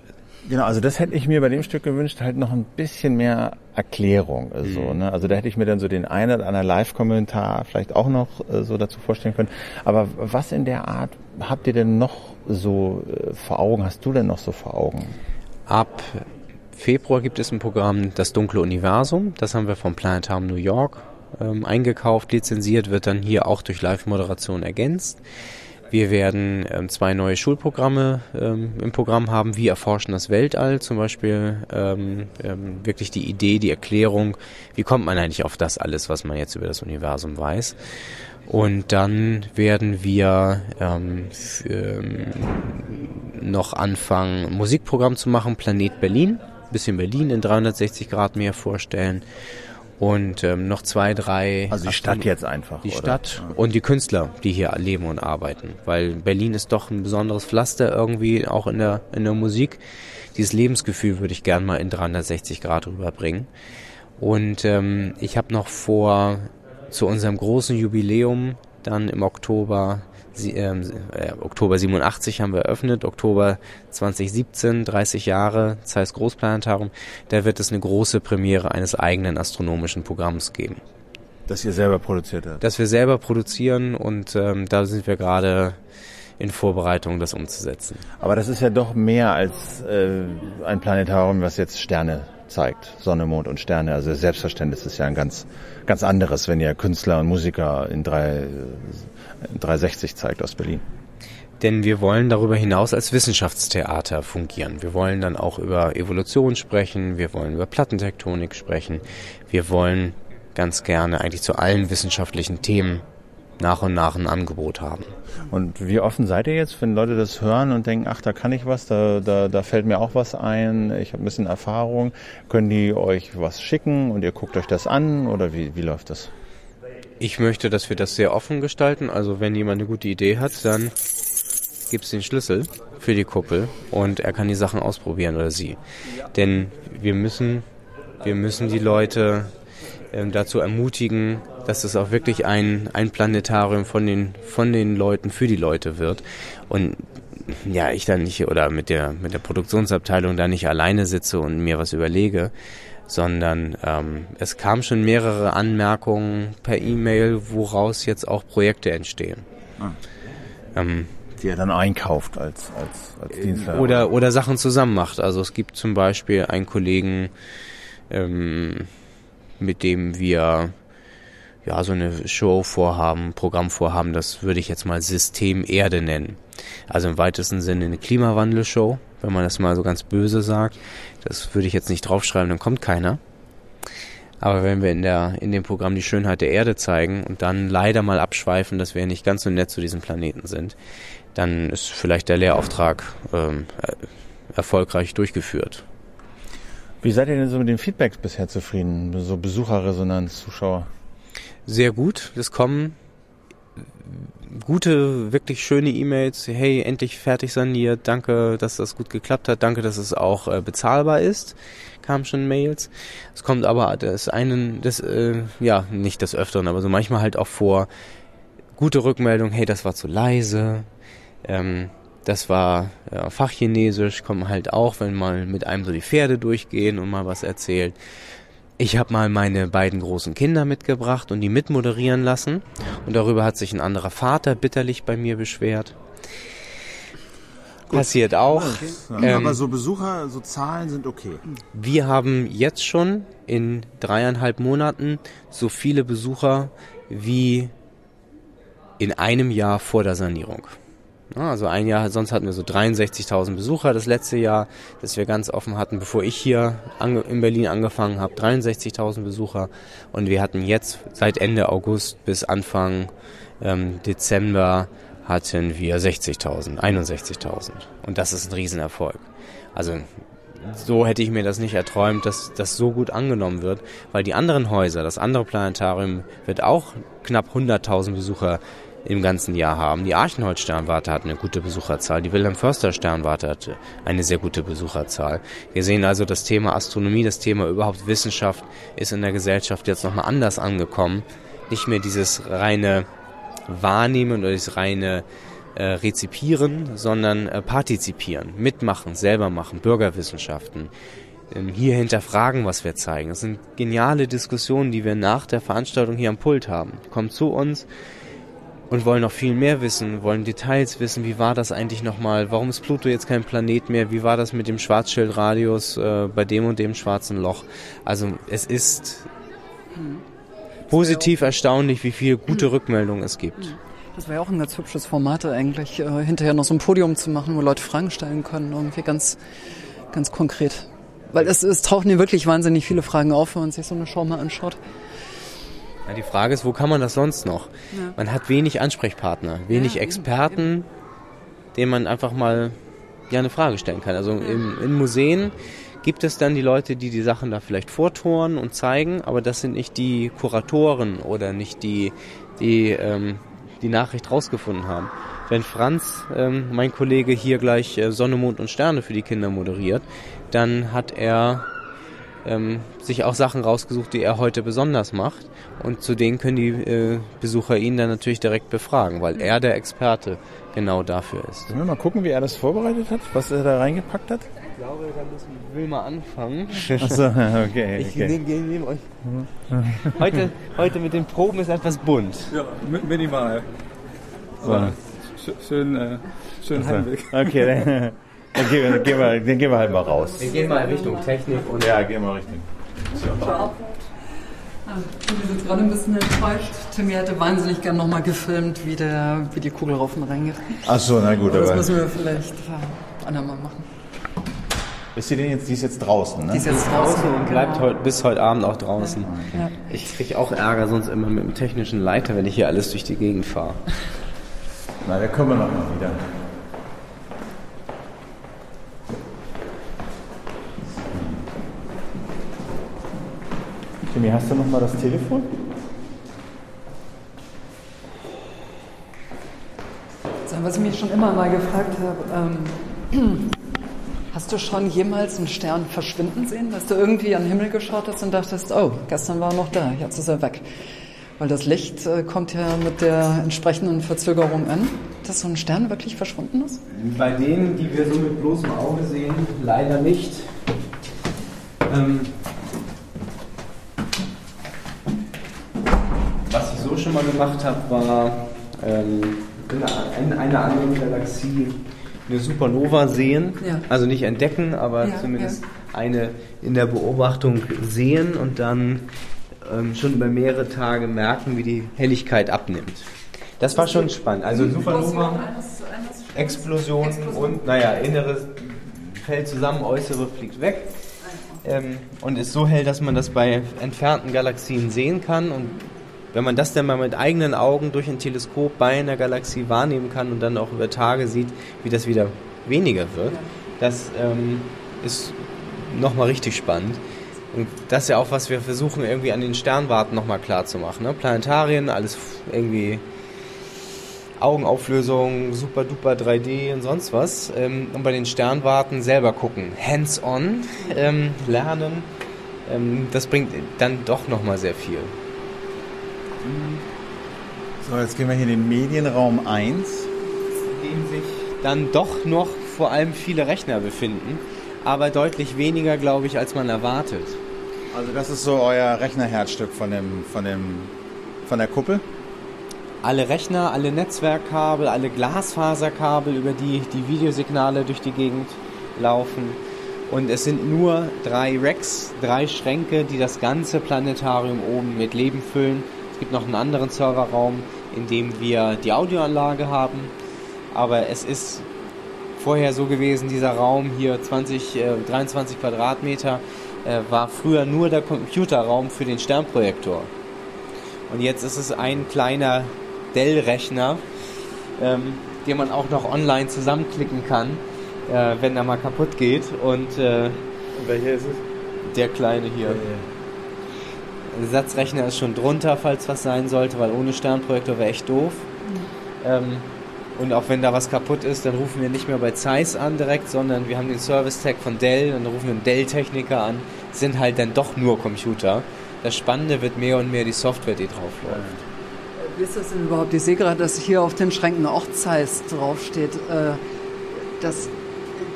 Genau, also das hätte ich mir bei dem Stück gewünscht, halt noch ein bisschen mehr Erklärung. Also, mhm. ne? also da hätte ich mir dann so den einen oder anderen Live-Kommentar vielleicht auch noch äh, so dazu vorstellen können. Aber was in der Art habt ihr denn noch so äh, vor Augen? Hast du denn noch so vor Augen? Ab Februar gibt es ein Programm Das dunkle Universum. Das haben wir vom Planetarium New York ähm, eingekauft, lizenziert, wird dann hier auch durch Live-Moderation ergänzt. Wir werden ähm, zwei neue Schulprogramme ähm, im Programm haben. Wir erforschen das Weltall, zum Beispiel ähm, ähm, wirklich die Idee, die Erklärung, wie kommt man eigentlich auf das alles, was man jetzt über das Universum weiß. Und dann werden wir ähm, ähm, noch anfangen, Musikprogramm zu machen, Planet Berlin, bisschen Berlin in 360 Grad mehr vorstellen und ähm, noch zwei, drei. Also die Stadt jetzt einfach. Die oder? Stadt und die Künstler, die hier leben und arbeiten. Weil Berlin ist doch ein besonderes Pflaster irgendwie, auch in der, in der Musik. Dieses Lebensgefühl würde ich gern mal in 360 Grad rüberbringen. Und ähm, ich habe noch vor, zu unserem großen Jubiläum dann im Oktober Sie, ähm, äh, Oktober 87 haben wir eröffnet, Oktober 2017, 30 Jahre, Zeiss Großplanetarium. Da wird es eine große Premiere eines eigenen astronomischen Programms geben. Das ihr selber produziert habt? Das wir selber produzieren und ähm, da sind wir gerade in Vorbereitung, das umzusetzen. Aber das ist ja doch mehr als äh, ein Planetarium, was jetzt Sterne zeigt, Sonne, Mond und Sterne. Also Selbstverständnis ist ja ein ganz, ganz anderes, wenn ihr Künstler und Musiker in drei 360 zeigt aus Berlin. Denn wir wollen darüber hinaus als Wissenschaftstheater fungieren. Wir wollen dann auch über Evolution sprechen, wir wollen über Plattentektonik sprechen, wir wollen ganz gerne eigentlich zu allen wissenschaftlichen Themen nach und nach ein Angebot haben. Und wie offen seid ihr jetzt, wenn Leute das hören und denken, ach, da kann ich was, da, da, da fällt mir auch was ein, ich habe ein bisschen Erfahrung, können die euch was schicken und ihr guckt euch das an oder wie, wie läuft das? Ich möchte, dass wir das sehr offen gestalten. Also wenn jemand eine gute Idee hat, dann gibt es den Schlüssel für die Kuppel und er kann die Sachen ausprobieren oder sie. Denn wir müssen, wir müssen die Leute äh, dazu ermutigen, dass es auch wirklich ein, ein Planetarium von den, von den Leuten für die Leute wird. Und ja, ich dann nicht oder mit der, mit der Produktionsabteilung da nicht alleine sitze und mir was überlege, sondern ähm, es kamen schon mehrere Anmerkungen per E-Mail, woraus jetzt auch Projekte entstehen. Ah. Ähm, die er dann einkauft als, als, als Dienstleister. Oder, oder Sachen zusammen macht. Also es gibt zum Beispiel einen Kollegen, ähm, mit dem wir ja so eine Show vorhaben, Programm vorhaben, das würde ich jetzt mal System Erde nennen. Also im weitesten Sinne eine Klimawandelshow, wenn man das mal so ganz böse sagt. Das würde ich jetzt nicht draufschreiben, dann kommt keiner. Aber wenn wir in, der, in dem Programm die Schönheit der Erde zeigen und dann leider mal abschweifen, dass wir nicht ganz so nett zu diesem Planeten sind, dann ist vielleicht der Lehrauftrag ähm, erfolgreich durchgeführt. Wie seid ihr denn so mit dem Feedback bisher zufrieden? So Besucherresonanz, Zuschauer? Sehr gut. Es kommen gute, wirklich schöne E-Mails. Hey, endlich fertig saniert. Danke, dass das gut geklappt hat. Danke, dass es auch äh, bezahlbar ist. Kamen schon Mails. Es kommt aber das einen, das äh, ja nicht des Öfteren, aber so manchmal halt auch vor. Gute Rückmeldung. Hey, das war zu leise. Ähm, das war ja, Fachchinesisch. Kommt halt auch, wenn mal mit einem so die Pferde durchgehen und mal was erzählt. Ich habe mal meine beiden großen Kinder mitgebracht und die mitmoderieren lassen. Und darüber hat sich ein anderer Vater bitterlich bei mir beschwert. Gut. Passiert auch. Okay. Ähm, Aber so Besucher, so Zahlen sind okay. Wir haben jetzt schon in dreieinhalb Monaten so viele Besucher wie in einem Jahr vor der Sanierung. Also ein Jahr, sonst hatten wir so 63.000 Besucher das letzte Jahr, das wir ganz offen hatten, bevor ich hier in Berlin angefangen habe, 63.000 Besucher. Und wir hatten jetzt seit Ende August bis Anfang ähm, Dezember hatten wir 60.000, 61.000. Und das ist ein Riesenerfolg. Also so hätte ich mir das nicht erträumt, dass das so gut angenommen wird, weil die anderen Häuser, das andere Planetarium wird auch knapp 100.000 Besucher im ganzen Jahr haben. Die Archenholz-Sternwarte hat eine gute Besucherzahl, die Wilhelm-Förster-Sternwarte hat eine sehr gute Besucherzahl. Wir sehen also, das Thema Astronomie, das Thema überhaupt Wissenschaft ist in der Gesellschaft jetzt nochmal anders angekommen. Nicht mehr dieses reine Wahrnehmen oder das reine äh, Rezipieren, sondern äh, partizipieren, mitmachen, selber machen, Bürgerwissenschaften, ähm, hier hinterfragen, was wir zeigen. Das sind geniale Diskussionen, die wir nach der Veranstaltung hier am Pult haben. Kommt zu uns, und wollen noch viel mehr wissen, wollen Details wissen, wie war das eigentlich nochmal, warum ist Pluto jetzt kein Planet mehr, wie war das mit dem Schwarzschildradius äh, bei dem und dem schwarzen Loch. Also es ist positiv erstaunlich, wie viele gute Rückmeldungen es gibt. Das wäre ja auch ein ganz hübsches Format eigentlich, äh, hinterher noch so ein Podium zu machen, wo Leute Fragen stellen können, irgendwie ganz, ganz konkret. Weil es, es tauchen hier wirklich wahnsinnig viele Fragen auf, wenn man sich so eine Show mal anschaut. Ja, die Frage ist, wo kann man das sonst noch? Ja. Man hat wenig Ansprechpartner, wenig ja, Experten, denen man einfach mal ja eine Frage stellen kann. Also in, in Museen gibt es dann die Leute, die die Sachen da vielleicht vortoren und zeigen, aber das sind nicht die Kuratoren oder nicht die, die ähm, die Nachricht rausgefunden haben. Wenn Franz, ähm, mein Kollege, hier gleich äh, Sonne, Mond und Sterne für die Kinder moderiert, dann hat er ähm, sich auch Sachen rausgesucht, die er heute besonders macht. Und zu denen können die äh, Besucher ihn dann natürlich direkt befragen, weil er der Experte genau dafür ist. Sollen wir mal gucken, wie er das vorbereitet hat, was er da reingepackt hat? Ich glaube, da müssen wir mal anfangen. Achso, okay. Ich okay. nehme nehm euch. Heute, heute mit den Proben ist etwas bunt. Ja, minimal. So. Schön, äh, schön Heimweg. Okay, dann, gehen wir, dann, gehen wir, dann gehen wir halt mal raus. Wir gehen mal Richtung Technik und. Ja, gehen wir Richtung. Ah, wir sind gerade ein bisschen enttäuscht. Timmy hätte wahnsinnig gern nochmal gefilmt, wie, der, wie die Kugel rauf und rein geht. Ach so, na gut. Aber das müssen wir vielleicht äh, andermal machen. Ist die denn jetzt, die ist jetzt draußen, ne? Die ist jetzt draußen und bleibt genau. heute, bis heute Abend auch draußen. Ja. Ich kriege auch Ärger sonst immer mit dem technischen Leiter, wenn ich hier alles durch die Gegend fahre. Na, da kommen wir noch mal wieder. Timmy, hast du noch mal das Telefon? Was ich mich schon immer mal gefragt habe, ähm, hast du schon jemals einen Stern verschwinden sehen, dass du irgendwie an den Himmel geschaut hast und dachtest, oh, gestern war er noch da, jetzt ist er weg? Weil das Licht äh, kommt ja mit der entsprechenden Verzögerung an, dass so ein Stern wirklich verschwunden ist? Bei denen, die wir so mit bloßem Auge sehen, leider nicht. Ähm, was ich so schon mal gemacht habe, war ähm, in einer anderen Galaxie eine Supernova sehen. Ja. Also nicht entdecken, aber ja, zumindest ja. eine in der Beobachtung sehen und dann ähm, schon über mehrere Tage merken, wie die Helligkeit abnimmt. Das war schon spannend. Also Supernova, Explosion und, naja, inneres fällt zusammen, äußere fliegt weg. Ähm, und ist so hell, dass man das bei entfernten Galaxien sehen kann. Und wenn man das dann mal mit eigenen Augen durch ein Teleskop bei einer Galaxie wahrnehmen kann und dann auch über Tage sieht, wie das wieder weniger wird, das ähm, ist nochmal richtig spannend. Und das ist ja auch, was wir versuchen, irgendwie an den Sternwarten nochmal klar zu machen. Ne? Planetarien, alles irgendwie Augenauflösung, super duper 3D und sonst was. Ähm, und bei den Sternwarten selber gucken. Hands-on ähm, lernen. Ähm, das bringt dann doch nochmal sehr viel. So, jetzt gehen wir hier in den Medienraum 1. In dem sich dann doch noch vor allem viele Rechner befinden, aber deutlich weniger, glaube ich, als man erwartet. Also das ist so euer Rechnerherzstück von, dem, von, dem, von der Kuppel? Alle Rechner, alle Netzwerkkabel, alle Glasfaserkabel, über die die Videosignale durch die Gegend laufen. Und es sind nur drei Racks, drei Schränke, die das ganze Planetarium oben mit Leben füllen. Es gibt noch einen anderen Serverraum, in dem wir die Audioanlage haben. Aber es ist vorher so gewesen, dieser Raum hier 20, äh, 23 Quadratmeter äh, war früher nur der Computerraum für den Sternprojektor. Und jetzt ist es ein kleiner Dell-Rechner, ähm, den man auch noch online zusammenklicken kann, äh, wenn er mal kaputt geht. Und, äh, welcher ist es? Der kleine hier. Ja, ja. Der Satzrechner ist schon drunter, falls was sein sollte, weil ohne Sternprojektor wäre echt doof. Ähm, und auch wenn da was kaputt ist, dann rufen wir nicht mehr bei Zeiss an direkt, sondern wir haben den Service-Tag von Dell, dann rufen einen Dell-Techniker an. Sind halt dann doch nur Computer. Das Spannende wird mehr und mehr die Software, die drauf läuft. Wie ist das denn überhaupt? Ich sehe gerade, dass hier auf den Schränken auch Zeiss draufsteht. Äh, das,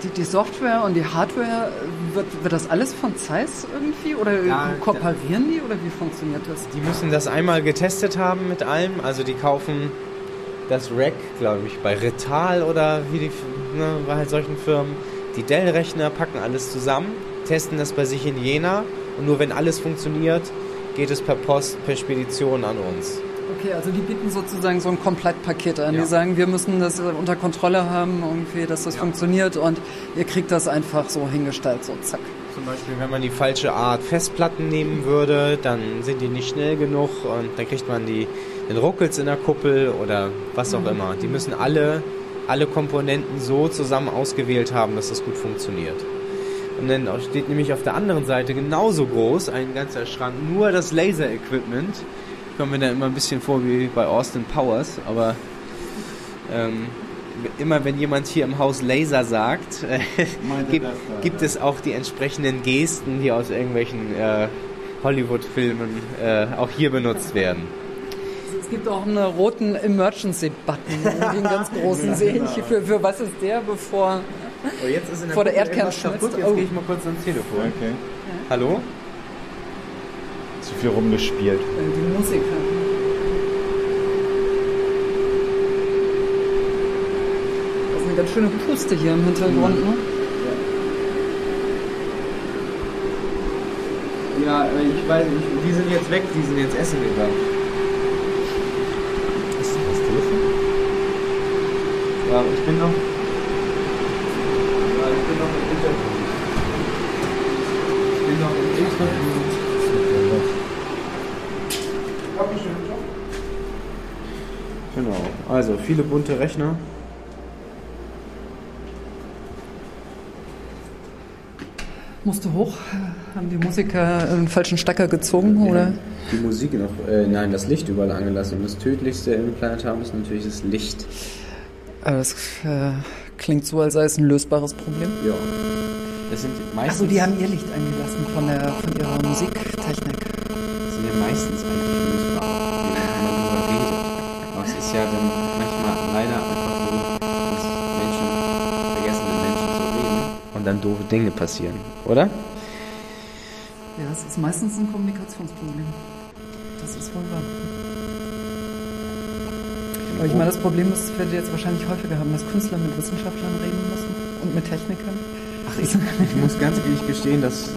die, die, Software und die Hardware, wird, wird das alles von Zeiss irgendwie? Oder ja, kooperieren die? Oder wie funktioniert das? Die müssen das einmal getestet haben mit allem. Also die kaufen das Rack, glaube ich, bei Retal oder wie die, ne, bei halt solchen Firmen. Die Dell-Rechner packen alles zusammen, testen das bei sich in Jena und nur wenn alles funktioniert, geht es per Post, per Spedition an uns. Okay, also die bieten sozusagen so ein Komplettpaket an. Ja. Die sagen, wir müssen das unter Kontrolle haben, irgendwie, dass das ja. funktioniert und ihr kriegt das einfach so hingestellt, so zack. Zum Beispiel, wenn man die falsche Art Festplatten nehmen würde, dann sind die nicht schnell genug und dann kriegt man die den Ruckels in der Kuppel oder was auch mhm. immer. Die müssen alle, alle Komponenten so zusammen ausgewählt haben, dass das gut funktioniert. Und dann steht nämlich auf der anderen Seite genauso groß ein ganzer Schrank, nur das Laser-Equipment. Kommen wir da immer ein bisschen vor wie bei Austin Powers, aber ähm, immer wenn jemand hier im Haus Laser sagt, äh, gibt, gibt, es auch die entsprechenden Gesten, die aus irgendwelchen äh, Hollywood-Filmen äh, auch hier benutzt werden. Es gibt auch einen roten Emergency-Button, den ganz großen sehe ich. Für, für was ist der, bevor oh, jetzt ist in der vor der Erdkern schmilzt? Jetzt oh. gehe ich mal kurz ans Telefon. Okay. Ja. Hallo? Zu viel rumgespielt. Äh, die Musiker. Das ist eine ganz schöne Puste hier im Hintergrund, mhm. ne? Ja, ich weiß nicht, die sind jetzt weg, die sind jetzt essen gegangen. Ja, ich bin noch. Ja, ich bin noch im Interview. Ich bin noch im Interview. Genau, also viele bunte Rechner. Musste hoch? Haben die Musiker einen falschen Stecker gezogen? Ja, oder? Die Musik noch, äh, nein, das Licht überall angelassen. Und das Tödlichste im Planetarium ist natürlich das Licht. Aber es äh, klingt so, als sei es ein lösbares Problem. Ja. Das sind meistens. Achso, die haben ihr Licht eingelassen von, der, von ihrer Musiktechnik. Das sind ja meistens eigentlich Dinge passieren, oder? Ja, es ist meistens ein Kommunikationsproblem. Das ist wohl wahr. Aber ich meine, das Problem ist, das werdet ihr jetzt wahrscheinlich häufiger haben, dass Künstler mit Wissenschaftlern reden müssen und mit Technikern. Ach, ich, ich muss ganz ehrlich gestehen, dass, äh,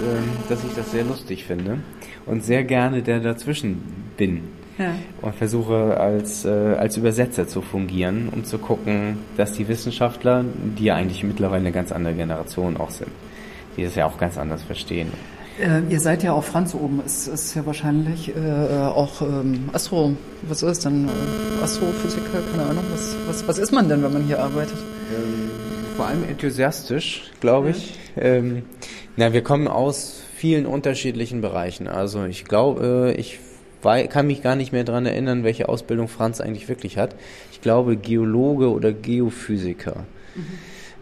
dass ich das sehr lustig finde und sehr gerne der dazwischen bin. Ja. Und versuche als, äh, als Übersetzer zu fungieren, um zu gucken, dass die Wissenschaftler, die ja eigentlich mittlerweile eine ganz andere Generation auch sind, die das ja auch ganz anders verstehen. Äh, ihr seid ja auch Franz oben, ist, ist ja wahrscheinlich äh, auch ähm, Astro, was ist denn? Äh, Astrophysiker, keine Ahnung, was, was, was ist man denn, wenn man hier arbeitet? Ähm, vor allem enthusiastisch, glaube ich. Ja. Ähm, na, wir kommen aus vielen unterschiedlichen Bereichen. Also ich glaube, äh, ich kann mich gar nicht mehr daran erinnern, welche Ausbildung Franz eigentlich wirklich hat. Ich glaube Geologe oder Geophysiker. Mhm.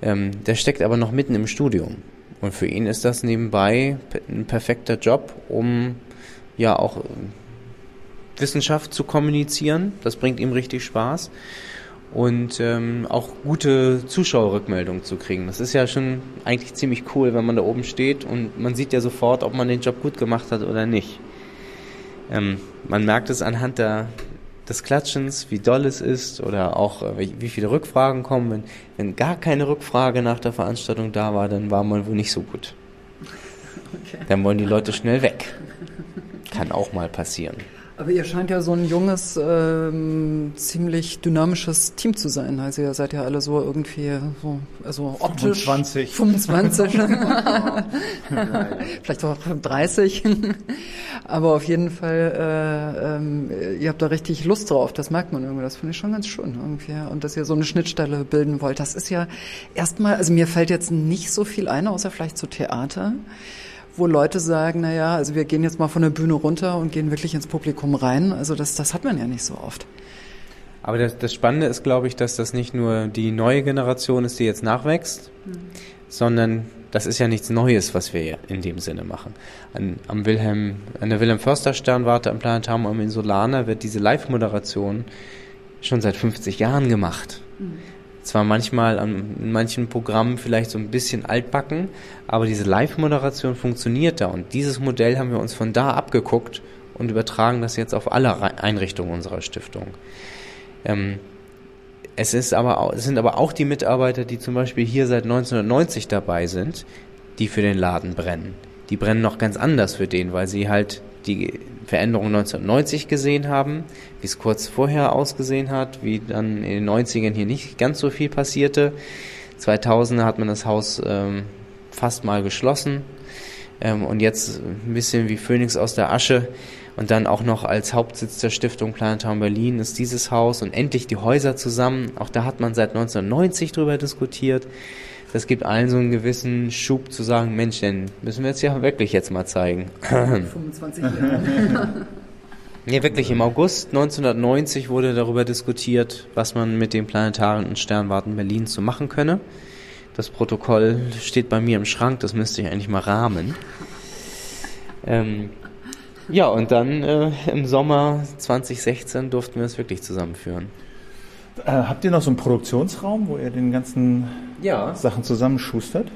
Ähm, der steckt aber noch mitten im Studium. Und für ihn ist das nebenbei ein perfekter Job, um ja auch äh, Wissenschaft zu kommunizieren. Das bringt ihm richtig Spaß. Und ähm, auch gute Zuschauerrückmeldungen zu kriegen. Das ist ja schon eigentlich ziemlich cool, wenn man da oben steht und man sieht ja sofort, ob man den Job gut gemacht hat oder nicht. Ähm, man merkt es anhand der, des Klatschens, wie doll es ist oder auch äh, wie viele Rückfragen kommen. Wenn, wenn gar keine Rückfrage nach der Veranstaltung da war, dann war man wohl nicht so gut. Okay. Dann wollen die Leute schnell weg. Kann auch mal passieren. Aber ihr scheint ja so ein junges, ähm, ziemlich dynamisches Team zu sein. Also ihr seid ja alle so irgendwie so, also optisch 25. 25. Vielleicht auch 30. Aber auf jeden Fall, äh, ähm, ihr habt da richtig Lust drauf. Das merkt man irgendwie. Das finde ich schon ganz schön irgendwie. Und dass ihr so eine Schnittstelle bilden wollt. Das ist ja erstmal, also mir fällt jetzt nicht so viel ein, außer vielleicht zu Theater wo Leute sagen, na ja, also wir gehen jetzt mal von der Bühne runter und gehen wirklich ins Publikum rein. Also das, das hat man ja nicht so oft. Aber das, das Spannende ist, glaube ich, dass das nicht nur die neue Generation ist, die jetzt nachwächst, mhm. sondern das ist ja nichts Neues, was wir in dem Sinne machen. An, am Wilhelm, an der Wilhelm Förster Sternwarte am Planetarium am Insulaner wird diese Live-Moderation schon seit 50 Jahren gemacht. Mhm zwar manchmal an, in manchen Programmen vielleicht so ein bisschen altbacken, aber diese Live-Moderation funktioniert da und dieses Modell haben wir uns von da abgeguckt und übertragen das jetzt auf alle Einrichtungen unserer Stiftung. Ähm, es, ist aber, es sind aber auch die Mitarbeiter, die zum Beispiel hier seit 1990 dabei sind, die für den Laden brennen. Die brennen noch ganz anders für den, weil sie halt die Veränderung 1990 gesehen haben, wie es kurz vorher ausgesehen hat, wie dann in den 90ern hier nicht ganz so viel passierte. 2000 hat man das Haus ähm, fast mal geschlossen ähm, und jetzt ein bisschen wie Phoenix aus der Asche und dann auch noch als Hauptsitz der Stiftung Planetarium Berlin ist dieses Haus und endlich die Häuser zusammen. Auch da hat man seit 1990 drüber diskutiert. Das gibt allen so einen gewissen Schub zu sagen, Mensch, denn müssen wir jetzt ja wirklich jetzt mal zeigen. 25 Jahre. Ja, wirklich. Im August 1990 wurde darüber diskutiert, was man mit den Planetaren und Sternwarten Berlin zu machen könne. Das Protokoll steht bei mir im Schrank, das müsste ich eigentlich mal rahmen. Ähm, ja, und dann äh, im Sommer 2016 durften wir es wirklich zusammenführen. Äh, habt ihr noch so einen Produktionsraum, wo ihr den ganzen ja. Sachen zusammenschustert?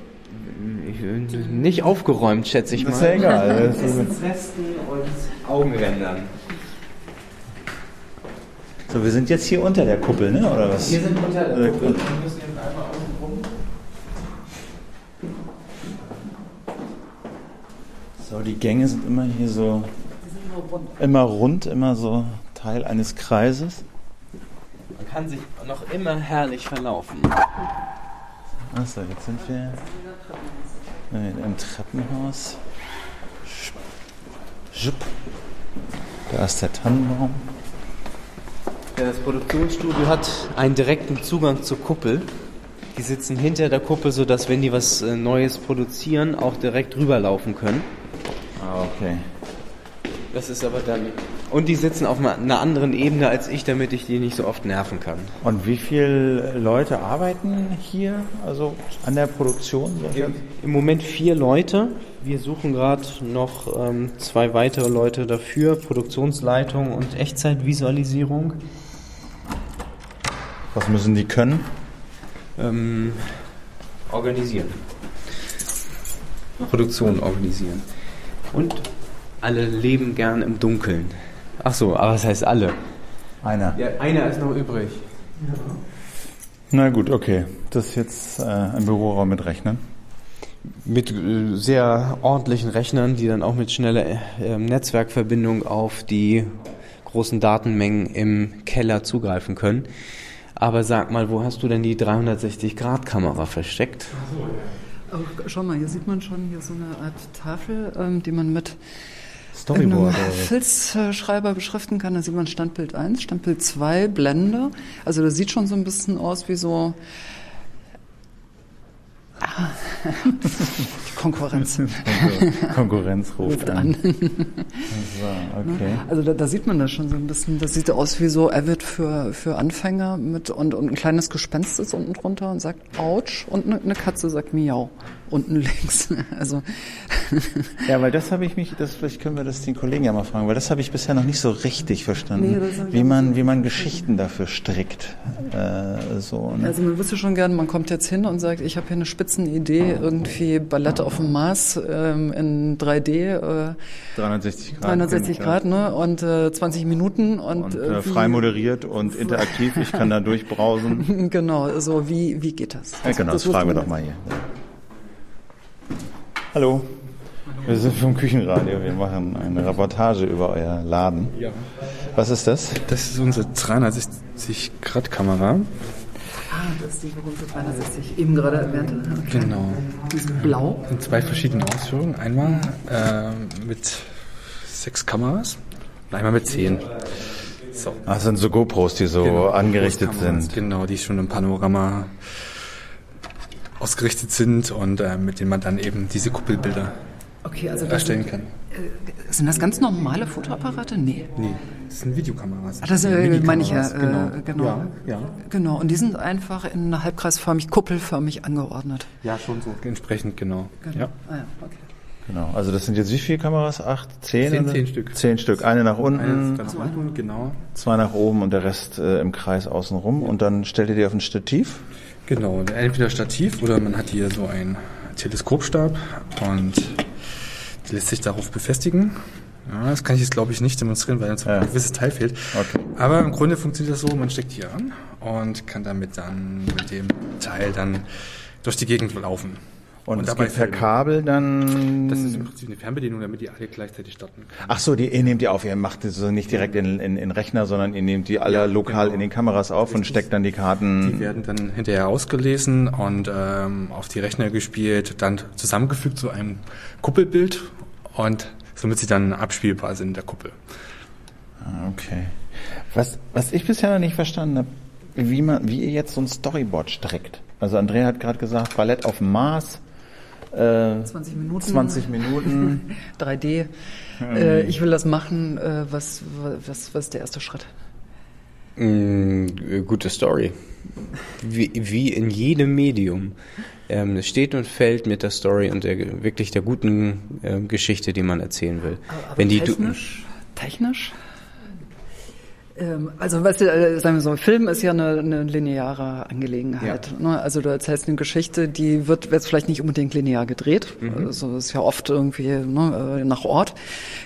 Nicht aufgeräumt, schätze ich mal. Das ist ja egal. Essensresten und Augenrändern. So, wir sind jetzt hier unter der Kuppel, ne? oder was? Wir sind unter der Kuppel. Wir müssen jetzt einmal außen rum. So, die Gänge sind immer hier so. Immer rund, immer so Teil eines Kreises. Man kann sich noch immer herrlich verlaufen. Achso, jetzt sind wir im Treppenhaus. Da ist der Tannenbaum. Ja, das Produktionsstudio hat einen direkten Zugang zur Kuppel. Die sitzen hinter der Kuppel, sodass, wenn die was äh, Neues produzieren, auch direkt rüberlaufen können. Ah, okay. Das ist aber dann. Und die sitzen auf einer anderen Ebene als ich, damit ich die nicht so oft nerven kann. Und wie viele Leute arbeiten hier, also an der Produktion? Im, Im, Moment vier Leute. Wir suchen gerade noch ähm, zwei weitere Leute dafür: Produktionsleitung und Echtzeitvisualisierung. Was müssen die können? Ähm, organisieren. Produktion organisieren. Und alle leben gern im Dunkeln. Ach so, aber was heißt alle? Einer. Ja, einer ist noch übrig. Ja. Na gut, okay. Das ist jetzt äh, ein Büroraum mit Rechnern. Mit äh, sehr ordentlichen Rechnern, die dann auch mit schneller äh, Netzwerkverbindung auf die großen Datenmengen im Keller zugreifen können. Aber sag mal, wo hast du denn die 360-Grad-Kamera versteckt? Ach so, ja. Oh, schau mal, hier sieht man schon hier so eine Art Tafel, ähm, die man mit Storyboard. Filzschreiber beschriften kann. Da sieht man Standbild 1, Standbild 2, Blende. Also das sieht schon so ein bisschen aus wie so Die Konkurrenz. Konkurrenz ruft an. so, okay. Also da, da, sieht man das schon so ein bisschen. Das sieht aus wie so Avid für, für Anfänger mit und, und ein kleines Gespenst ist unten drunter und sagt Autsch und eine, eine Katze sagt Miau unten links. Also ja, weil das habe ich mich, das vielleicht können wir das den Kollegen ja mal fragen, weil das habe ich bisher noch nicht so richtig verstanden, nee, wie man wie man Geschichten dafür strickt. Äh, so. Ne? Also man wüsste schon gern, man kommt jetzt hin und sagt, ich habe hier eine Spitzenidee, irgendwie Ballett auf dem Mars ähm, in 3D. Äh, 360 Grad. 360 Grad, ne? Und äh, 20 Minuten und, und äh, frei moderiert und interaktiv. Ich kann da durchbrausen. genau. So wie wie geht das? Ja, genau. Das, das fragen wir doch mal hier. Hallo. Wir sind vom Küchenradio. Wir machen eine Reportage über euer Laden. Ja. Was ist das? Das ist unsere 360-Grad-Kamera. Ah, das ist die berühmte 360, eben gerade erwähnte. Okay. Genau. Die ist blau. In zwei verschiedenen Ausführungen. Einmal äh, mit sechs Kameras und einmal mit zehn. So. Ah, das sind so GoPros, die so genau, angerichtet sind. Genau, die schon im Panorama ausgerichtet sind und äh, mit denen man dann eben diese Kuppelbilder okay, also erstellen kann. Äh, sind das ganz normale Fotoapparate? Nee. Nee, das sind Videokameras. Ah, das äh, meine ich ja. Äh, genau. genau. Ja, ja. Genau. Und die sind einfach in halbkreisförmig, kuppelförmig angeordnet. Ja, schon so. Entsprechend, genau. genau. Ja. Ah, ja, okay. Genau, also das sind jetzt wie viele Kameras? Acht, zehn? Zehn, zehn Stück. Zehn Stück. Eine nach unten, Eine nach unten genau. zwei nach oben und der Rest äh, im Kreis außenrum. Und dann stellt ihr die auf ein Stativ? Genau, entweder Stativ oder man hat hier so einen Teleskopstab und lässt sich darauf befestigen. Ja, das kann ich jetzt glaube ich nicht demonstrieren, weil uns ja. ein gewisses Teil fehlt. Okay. Aber im Grunde funktioniert das so, man steckt hier an und kann damit dann mit dem Teil dann durch die Gegend laufen. Und, und dabei per Kabel dann. Das ist im Prinzip eine Fernbedienung, damit die alle gleichzeitig starten können. Ach so, die, ihr nehmt die auf. Ihr macht das so nicht direkt in, in, in Rechner, sondern ihr nehmt die alle ja, lokal genau. in den Kameras auf Richtig. und steckt dann die Karten. Die werden dann hinterher ausgelesen und ähm, auf die Rechner gespielt, dann zusammengefügt zu einem Kuppelbild und somit sie dann abspielbar sind in der Kuppel. Ah, okay. Was, was ich bisher noch nicht verstanden habe, wie man, wie ihr jetzt so ein Storyboard streckt. Also Andrea hat gerade gesagt, Ballett auf dem Mars. Äh, 20 Minuten. 20 Minuten. 3D. Äh, ich will das machen. Äh, was, was, was ist der erste Schritt? Mm, gute Story. Wie, wie in jedem Medium. Ähm, es steht und fällt mit der Story und der, wirklich der guten äh, Geschichte, die man erzählen will. Aber, aber Wenn die technisch? technisch? Ähm, also, weißt du, äh, sagen wir so, Film ist ja eine, eine lineare Angelegenheit. Ja. Ne? Also du erzählst eine Geschichte, die wird jetzt vielleicht nicht unbedingt linear gedreht. Mhm. Also ist ja oft irgendwie ne, äh, nach Ort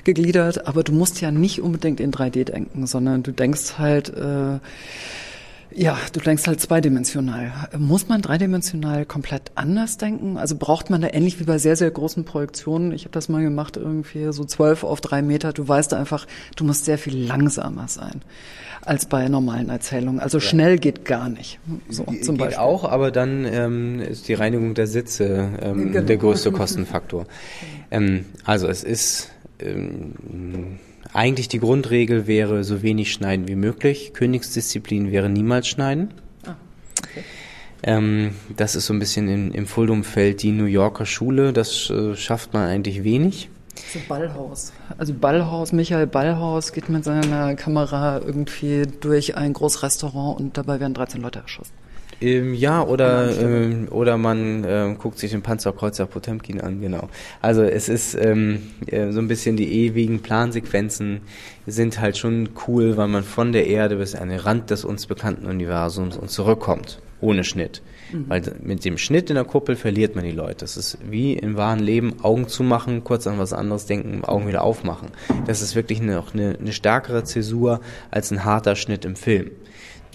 gegliedert, aber du musst ja nicht unbedingt in 3D denken, sondern du denkst halt äh, ja, du denkst halt zweidimensional. Muss man dreidimensional komplett anders denken? Also braucht man da ähnlich wie bei sehr, sehr großen Produktionen, ich habe das mal gemacht, irgendwie so zwölf auf drei Meter, du weißt einfach, du musst sehr viel langsamer sein als bei normalen Erzählungen. Also schnell geht gar nicht. So, zum geht Beispiel. auch, aber dann ähm, ist die Reinigung der Sitze ähm, genau. der größte Kostenfaktor. ähm, also es ist ähm, eigentlich die Grundregel wäre so wenig schneiden wie möglich. Königsdisziplin wäre niemals schneiden. Ah, okay. Ähm, das ist so ein bisschen in, im Fuldumfeld die New Yorker Schule. Das äh, schafft man eigentlich wenig. So Ballhaus. Also Ballhaus, Michael Ballhaus geht mit seiner Kamera irgendwie durch ein Großrestaurant und dabei werden 13 Leute erschossen. Ähm, ja, oder, ähm, oder man ähm, guckt sich den Panzerkreuzer Potemkin an, genau. Also es ist ähm, äh, so ein bisschen die ewigen Plansequenzen sind halt schon cool, weil man von der Erde bis an den Rand des uns bekannten Universums und zurückkommt, ohne Schnitt. Mhm. Weil mit dem Schnitt in der Kuppel verliert man die Leute. Das ist wie im wahren Leben Augen zumachen, kurz an was anderes denken, Augen wieder aufmachen. Das ist wirklich noch eine, eine stärkere Zäsur als ein harter Schnitt im Film.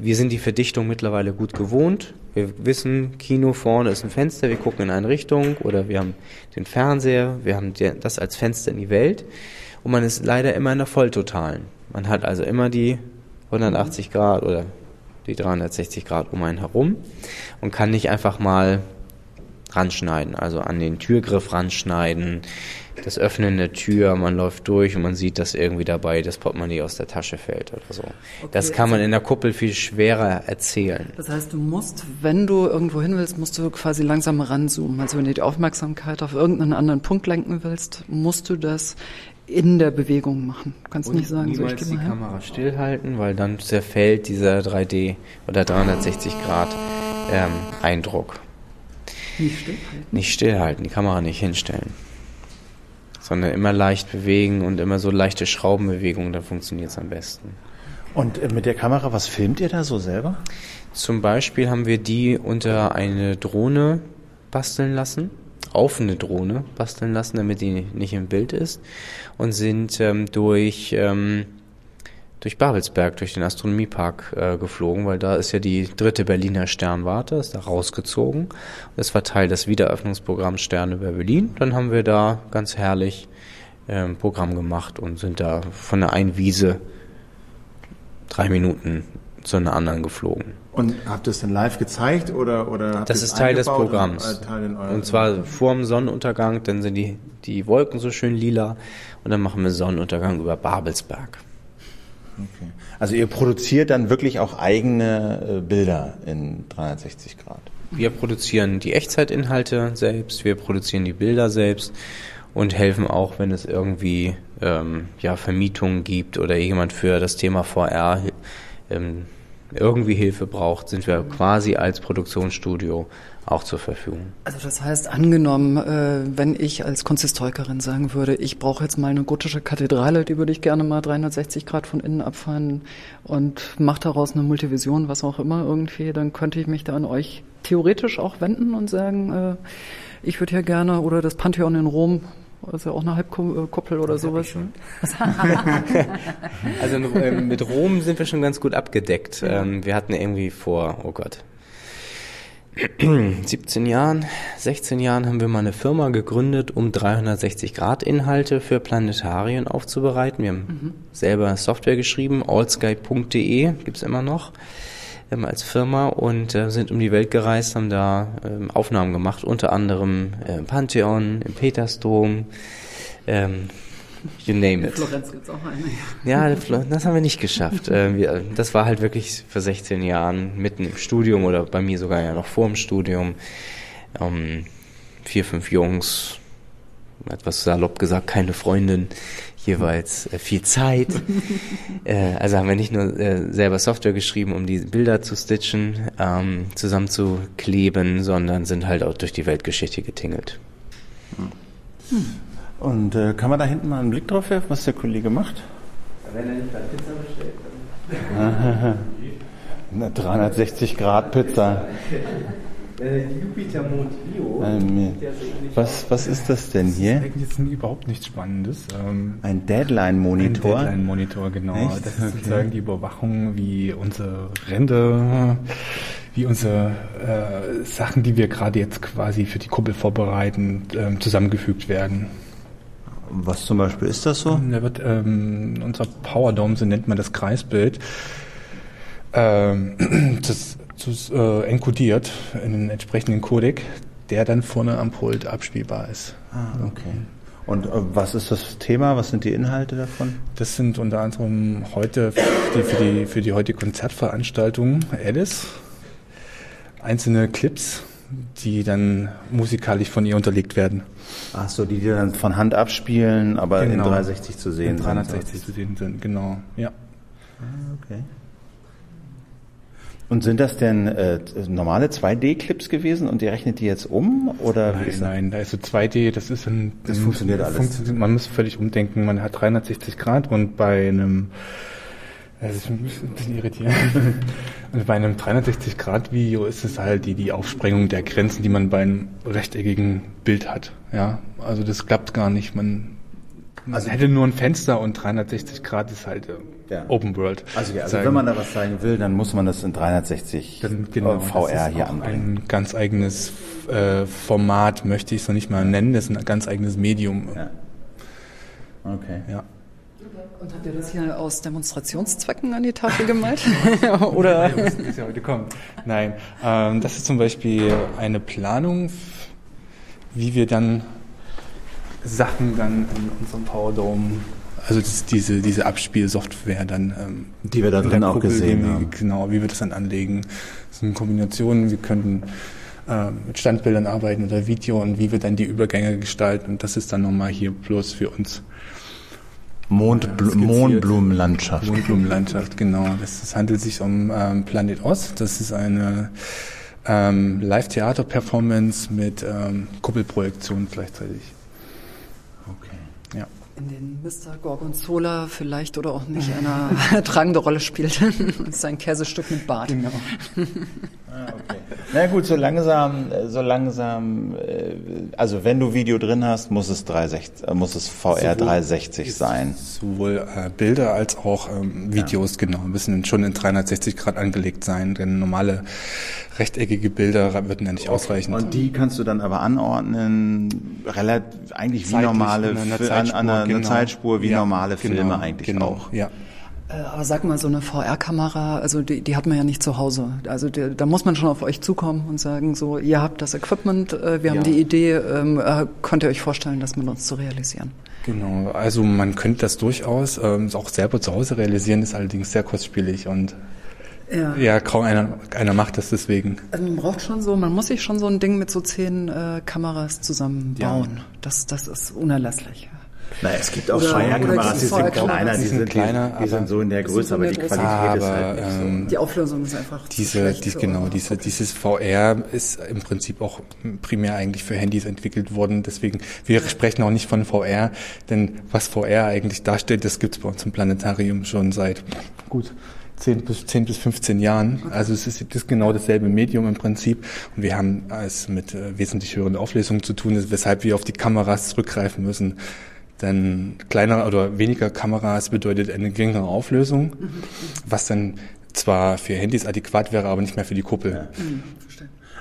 Wir sind die Verdichtung mittlerweile gut gewohnt. Wir wissen, Kino vorne ist ein Fenster, wir gucken in eine Richtung oder wir haben den Fernseher, wir haben das als Fenster in die Welt und man ist leider immer in der Volltotalen. Man hat also immer die 180 Grad oder die 360 Grad um einen herum und kann nicht einfach mal ranschneiden, also an den Türgriff ranschneiden, das Öffnen der Tür, man läuft durch und man sieht, dass irgendwie dabei das Portemonnaie aus der Tasche fällt oder so. Okay, das kann man also in der Kuppel viel schwerer erzählen. Das heißt, du musst, wenn du irgendwo hin willst, musst du quasi langsam ranzoomen. Also wenn du die Aufmerksamkeit auf irgendeinen anderen Punkt lenken willst, musst du das in der Bewegung machen. Du kannst und nicht sagen, so ich gehe die hin. Kamera stillhalten, weil dann zerfällt dieser 3D oder 360 Grad ähm, Eindruck. Nicht stillhalten? Nicht stillhalten, die Kamera nicht hinstellen sondern immer leicht bewegen und immer so leichte Schraubenbewegungen, dann funktioniert es am besten. Und äh, mit der Kamera, was filmt ihr da so selber? Zum Beispiel haben wir die unter eine Drohne basteln lassen, auf eine Drohne basteln lassen, damit die nicht im Bild ist und sind ähm, durch ähm, durch Babelsberg, durch den Astronomiepark äh, geflogen, weil da ist ja die dritte Berliner Sternwarte, ist da rausgezogen. Das war Teil des Wiederöffnungsprogramms Sterne über Berlin. Dann haben wir da ganz herrlich äh, ein Programm gemacht und sind da von der einen Wiese drei Minuten zu einer anderen geflogen. Und habt ihr es dann live gezeigt oder oder Das ist Teil des Programms. Und, äh, Teil und zwar vor dem Sonnenuntergang, dann sind die die Wolken so schön lila und dann machen wir Sonnenuntergang über Babelsberg. Okay. Also ihr produziert dann wirklich auch eigene äh, Bilder in 360 Grad? Wir produzieren die Echtzeitinhalte selbst, wir produzieren die Bilder selbst und helfen auch, wenn es irgendwie ähm, ja, Vermietungen gibt oder jemand für das Thema VR ähm, irgendwie Hilfe braucht, sind wir quasi als Produktionsstudio auch zur Verfügung. Also das heißt, angenommen, äh, wenn ich als Kunsthistorikerin sagen würde, ich brauche jetzt mal eine gotische Kathedrale, die würde ich gerne mal 360 Grad von innen abfahren und mache daraus eine Multivision, was auch immer irgendwie, dann könnte ich mich da an euch theoretisch auch wenden und sagen, äh, ich würde ja gerne, oder das Pantheon in Rom, ist ja auch eine Halbkuppel oder das sowas. also äh, mit Rom sind wir schon ganz gut abgedeckt. Ja. Ähm, wir hatten irgendwie vor, oh Gott, 17 Jahren, 16 Jahren haben wir mal eine Firma gegründet, um 360-Grad-Inhalte für Planetarien aufzubereiten. Wir haben mhm. selber Software geschrieben, allsky.de gibt's immer noch ähm, als Firma und äh, sind um die Welt gereist, haben da ähm, Aufnahmen gemacht, unter anderem äh, im Pantheon, im Petersdom, ähm, you name it. Florenz gibt's auch eine. Ja, das haben wir nicht geschafft. Äh, das war halt wirklich für 16 Jahren mitten im Studium oder bei mir sogar ja noch vor dem Studium. Ähm, vier, fünf Jungs, etwas salopp gesagt, keine Freundin, jeweils äh, viel Zeit. äh, also haben wir nicht nur äh, selber Software geschrieben, um die Bilder zu stitchen, ähm, zusammenzukleben, sondern sind halt auch durch die Weltgeschichte getingelt. Hm. Und äh, kann man da hinten mal einen Blick drauf werfen, was der Kollege macht? Wenn er nicht gerade Pizza bestellt, dann. Eine 360 Grad Pizza. Jupiter Mond Bio. Ähm, was, was ist das denn hier? Das ist eigentlich jetzt überhaupt nichts Spannendes. Ähm, ein Deadline-Monitor? Ein Deadline-Monitor, genau. Echt? Das ist okay. sozusagen die Überwachung, wie unsere Ränder, wie unsere äh, Sachen, die wir gerade jetzt quasi für die Kuppel vorbereiten, äh, zusammengefügt werden. Was zum Beispiel ist das so? Da wird ähm, unser Power Dome, so nennt man das Kreisbild, ähm, das enkodiert in einen entsprechenden Codec, der dann vorne am Pult abspielbar ist. Ah, okay. Und äh, was ist das Thema? Was sind die Inhalte davon? Das sind unter anderem heute die, für, die, für die heutige Konzertveranstaltung Alice einzelne Clips, die dann musikalisch von ihr unterlegt werden. Ach so, die, die dann von Hand abspielen, aber genau. in 360 zu sehen in 360 sind. zu sehen sind, genau, ja. Ah, okay. Und sind das denn äh, normale 2D-Clips gewesen und ihr rechnet die jetzt um? Oder nein, nein, also 2D, das ist ein... Das funktioniert alles. Funktioniert, man muss völlig umdenken, man hat 360 Grad und bei einem... Das ist ein bisschen irritierend. Und bei einem 360-Grad-Video ist es halt die, die Aufsprengung der Grenzen, die man bei einem rechteckigen Bild hat. Ja, also das klappt gar nicht. Man, man also hätte nur ein Fenster und 360 Grad ist halt ja. Open World. Also, ja, also wenn man da was zeigen will, dann muss man das in 360 dann, genau, VR hier anbringen. Ein ganz eigenes äh, Format möchte ich es noch nicht mal nennen, das ist ein ganz eigenes Medium. Ja. Okay. Ja. Und habt ihr das hier aus Demonstrationszwecken an die Tafel gemalt? Oder? Nein, ja heute. Nein, ähm, das ist zum Beispiel eine Planung, wie wir dann Sachen dann in unserem Power Dome also das, diese, diese Abspielsoftware dann. Ähm, die wir da drin auch gesehen wir, haben. Genau, wie wir das dann anlegen. Das sind Kombinationen, wir könnten äh, mit Standbildern arbeiten oder Video und wie wir dann die Übergänge gestalten. Und das ist dann nochmal hier bloß für uns. Mondbl Mondblumenlandschaft. Mondblumenlandschaft, genau. Das, das handelt sich um ähm, Planet Ost. Das ist eine ähm, Live-Theater-Performance mit ähm, Kuppelprojektion gleichzeitig in den Mr. Gorgonzola vielleicht oder auch nicht eine tragende Rolle spielt. das ist ein Käsestück mit Bart. Genau. ah, okay. Na gut, so langsam, äh, so langsam, äh, also wenn du Video drin hast, muss es 360, äh, muss es VR sowohl 360 sein. Sowohl Bilder als auch ähm, Videos, ja. genau, müssen schon in 360 Grad angelegt sein, denn normale rechteckige Bilder würden ja nicht ausreichen. Und die kannst du dann aber anordnen, relativ, eigentlich wie Zeitlich normale, an einer, an, an einer genau. Zeitspur, wie ja, normale Filme genau, eigentlich genau, auch. Ja. Äh, aber sag mal, so eine VR-Kamera, also die, die hat man ja nicht zu Hause. Also die, da muss man schon auf euch zukommen und sagen, so, ihr habt das Equipment, äh, wir haben die Idee, ähm, äh, könnt ihr euch vorstellen, das mit uns zu realisieren? Genau, also man könnte das durchaus ähm, auch selber zu Hause realisieren, ist allerdings sehr kostspielig und ja. ja, kaum einer, einer macht das deswegen. Also man braucht schon so, man muss sich schon so ein Ding mit so zehn äh, Kameras zusammenbauen. Ja. Das, das ist unerlässlich. Naja, es gibt auch Feuerkameras, die sind kleiner, die sind kleiner, die, die sind so in der Größe, aber die Qualität aber, ist halt nicht so. Ähm, die Auflösung ist einfach diese, die, genau, diese, dieses VR ist im Prinzip auch primär eigentlich für Handys entwickelt worden. Deswegen, wir sprechen auch nicht von VR, denn was VR eigentlich darstellt, das gibt's bei uns im Planetarium schon seit gut 10 bis, 10 bis 15 Jahren. Also es ist, das ist genau dasselbe Medium im Prinzip. Und wir haben es mit äh, wesentlich höheren Auflösungen zu tun, weshalb wir auf die Kameras zurückgreifen müssen. Denn kleiner oder weniger Kameras bedeutet eine geringere Auflösung, was dann zwar für Handys adäquat wäre, aber nicht mehr für die Kuppel. Ja. Mhm.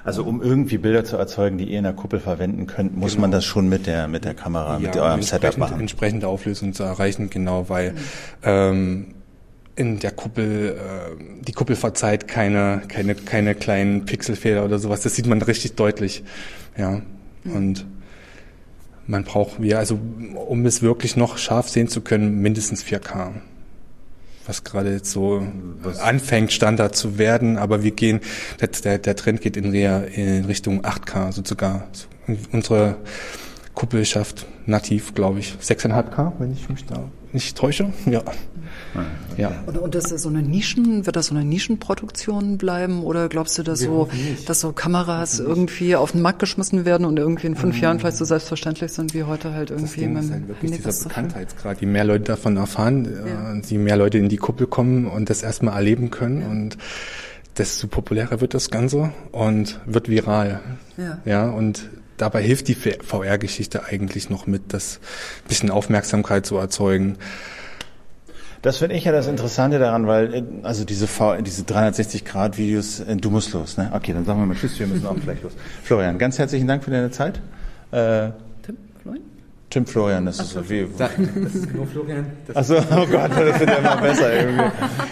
Also um irgendwie Bilder zu erzeugen, die ihr in der Kuppel verwenden könnt, muss genau. man das schon mit der mit der Kamera, ja, mit eurem Setup machen. Entsprechende Auflösung zu erreichen, genau, weil mhm. ähm, in der Kuppel, äh, die Kuppel verzeiht keine, keine, keine kleinen Pixelfehler oder sowas. Das sieht man richtig deutlich. Ja. Mhm. Und man braucht, wir, also um es wirklich noch scharf sehen zu können, mindestens 4K was gerade jetzt so was? anfängt, Standard zu werden, aber wir gehen, der, der Trend geht in, in Richtung 8K, also sogar unsere Kuppel schafft nativ, glaube ich, 6,5K, wenn ich mich da nicht täusche. Ja. Ja. Und, und das ist so eine Nischen, wird das so eine Nischenproduktion bleiben oder glaubst du, dass so, dass so Kameras irgendwie auf den Markt geschmissen werden und irgendwie in fünf mhm. Jahren vielleicht so selbstverständlich sind wie heute halt irgendwie das ist halt wirklich dieser Bekanntheitsgrad. Je mehr Leute davon erfahren, ja. äh, je mehr Leute in die Kuppel kommen und das erstmal erleben können ja. und desto populärer wird das Ganze und wird viral. Ja. ja und dabei hilft die VR-Geschichte eigentlich noch mit, das bisschen Aufmerksamkeit zu erzeugen. Das finde ich ja das Interessante daran, weil äh, also diese v diese 360 Grad Videos, äh, du musst los, ne? Okay, dann sagen wir mal Tschüss, wir müssen auch gleich los. Florian, ganz herzlichen Dank für deine Zeit. Äh, Tim, Florian? Tim Florian, das ist so wie. Das ist nur Florian. Achso, oh Gott, das wird ja immer besser irgendwie.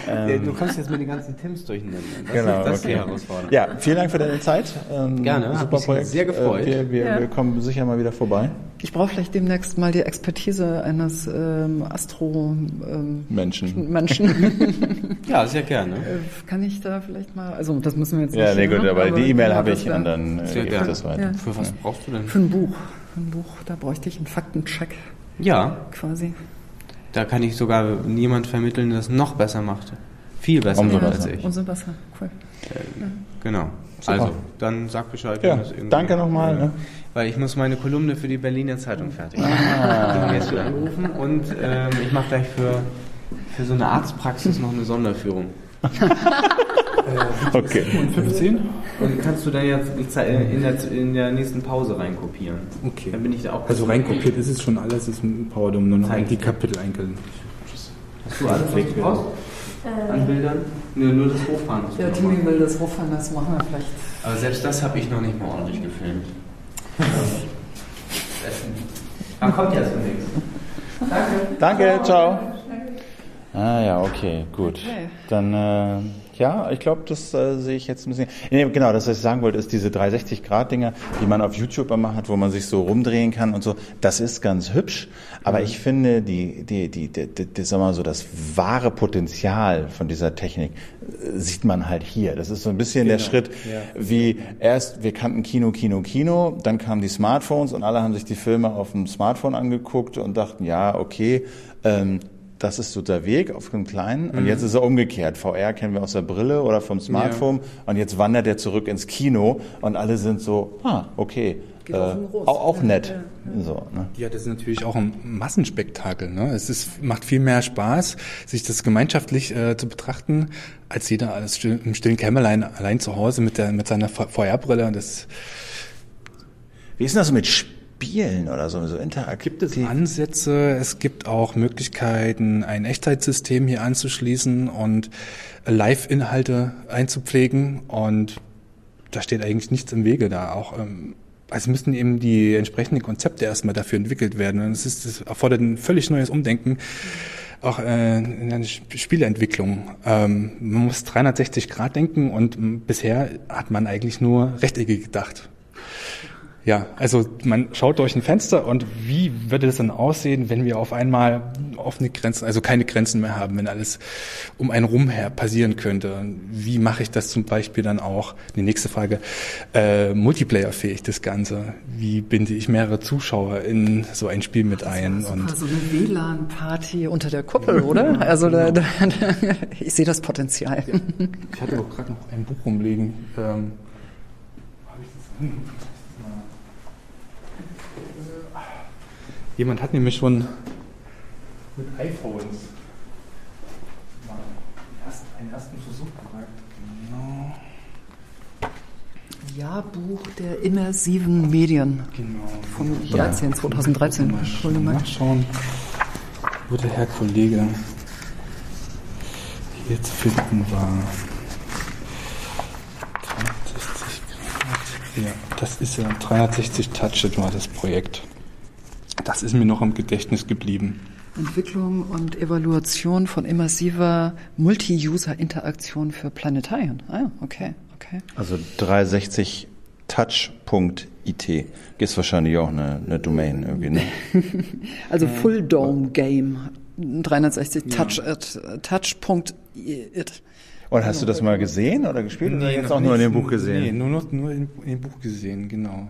Ähm, du kommst jetzt mit den ganzen Tims durcheinander. Das genau, ist, das okay. herausfordernd. Ja, vielen Dank für deine Zeit. Ähm, Gerne, super Projekt. Sehr gefreut. Äh, wir, wir, ja. wir kommen sicher mal wieder vorbei. Ich brauche vielleicht demnächst mal die Expertise eines ähm, Astro ähm, Menschen. Menschen. ja, sehr gerne. Äh, kann ich da vielleicht mal, also das müssen wir jetzt ja, nicht. Ja, nee, gut, aber, aber die E-Mail habe ich und dann äh, ich das weiter. Ja. Für was brauchst du denn? Für ein Buch ein Buch, da bräuchte ich einen Faktencheck. Ja. Quasi. Da kann ich sogar niemand vermitteln, der es noch besser macht. Viel besser Umso als ich. Umso besser, cool. Äh, ja. Genau. Super. Also, dann sag Bescheid. Ja, danke nochmal. Ne? Weil ich muss meine Kolumne für die Berliner Zeitung fertig machen. Ah. Jetzt wieder und ähm, ich mache gleich für, für so eine Arztpraxis noch eine Sonderführung. Äh, okay. Und 15? Und kannst du dann jetzt in der, in der nächsten Pause reinkopieren. Okay. Dann bin ich da auch. Also reinkopiert ist es schon alles, ist ein PowerDom, nur noch die Kapitel eingeln. Hast du alles raus? Äh. An Bildern? Nee, nur das Hochfahren. Ja, Timmy will das Hochfahren, das machen wir vielleicht. Aber selbst das habe ich noch nicht mal ordentlich gefilmt. Man kommt ja zu nichts. Danke. Danke, ciao. Ah ja, okay, gut. Okay. Dann äh, ja, ich glaube, das äh, sehe ich jetzt ein bisschen. Nee, genau, das, was ich sagen wollte, ist diese 360-Grad-Dinger, die man auf YouTube immer hat, wo man sich so rumdrehen kann und so. Das ist ganz hübsch, aber mhm. ich finde, die, die, die, die, die, die, sag mal so, das wahre Potenzial von dieser Technik äh, sieht man halt hier. Das ist so ein bisschen genau. der Schritt, ja. wie erst, wir kannten Kino, Kino, Kino, dann kamen die Smartphones und alle haben sich die Filme auf dem Smartphone angeguckt und dachten, ja, okay, ähm, das ist so der Weg auf dem Kleinen. Und mhm. jetzt ist er umgekehrt. VR kennen wir aus der Brille oder vom Smartphone. Ja. Und jetzt wandert er zurück ins Kino und alle sind so, ah, okay. Äh, auch, auch nett. Ja, So, ne? ja, das ist natürlich auch ein Massenspektakel. Ne? Es ist, macht viel mehr Spaß, sich das gemeinschaftlich äh, zu betrachten, als jeder alles still, im stillen Kämmerlein allein zu Hause mit, der, mit seiner VR-Brille. Das Wie ist denn das mit Spielen? Spielen oder so, so interaktiv. Gibt es Ansätze, es gibt auch Möglichkeiten, ein Echtheitssystem hier anzuschließen und Live-Inhalte einzupflegen und da steht eigentlich nichts im Wege da. Auch ähm, also müssen eben die entsprechenden Konzepte erstmal dafür entwickelt werden. Und es ist, das erfordert ein völlig neues Umdenken, auch äh, in der Spieleentwicklung. Ähm, man muss 360 Grad denken und bisher hat man eigentlich nur Rechtecke gedacht. Ja, also man schaut durch ein Fenster und wie würde das dann aussehen, wenn wir auf einmal offene Grenzen, also keine Grenzen mehr haben, wenn alles um einen rum her passieren könnte? Wie mache ich das zum Beispiel dann auch? Die nächste Frage, äh, Multiplayer-fähig das Ganze? Wie binde ich mehrere Zuschauer in so ein Spiel mit ein? Das und so eine WLAN-Party unter der Kuppel, oder? Also da, da, ich sehe das Potenzial. Ich hatte auch gerade noch ein Buch rumliegen. Ähm, Jemand hat nämlich schon mit iPhones einen ersten Versuch gemacht. Genau. Jahrbuch der immersiven Medien. Genau. Vom Jahrzehnt 2013. Mal nachschauen, wo der Herr Kollege hier zu finden war. 360 Grad. Ja, das ist ja 360 Touch, war das Projekt. Das ist mir noch im Gedächtnis geblieben. Entwicklung und Evaluation von immersiver Multi-User-Interaktion für Planetarien. Ah, okay, okay. Also 360touch.io IT. Gibt wahrscheinlich auch eine, eine Domain irgendwie, ne? also Full Dome Game 360 Touch ja. it, touch.it. Und hast du das mal gesehen oder gespielt nee, oder jetzt auch nur in dem Buch gesehen? Nee, nur, nur in dem Buch gesehen, genau.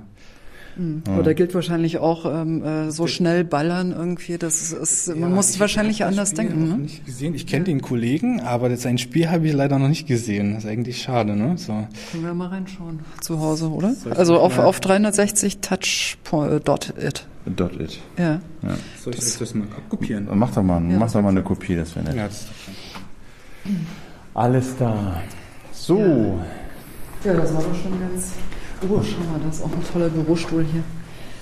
Mhm. Oder gilt wahrscheinlich auch ähm, äh, so schnell ballern irgendwie, das ist, man ja, muss wahrscheinlich anders Spiel denken. Ne? Nicht gesehen. Ich kenne den Kollegen, aber sein Spiel habe ich leider noch nicht gesehen. Das ist eigentlich schade, ne? So. Können wir mal reinschauen zu Hause, oder? Also auf, auf 360 touch dot it. Dot it. Ja. ja. Soll ich das, das mal abkopieren? Mach doch mal, ja, mach doch mal eine Kopie, das wäre nett. Ja, das Alles da. So. Ja. ja, das war doch schon ganz Oh, schau mal, das ist auch ein toller Bürostuhl hier.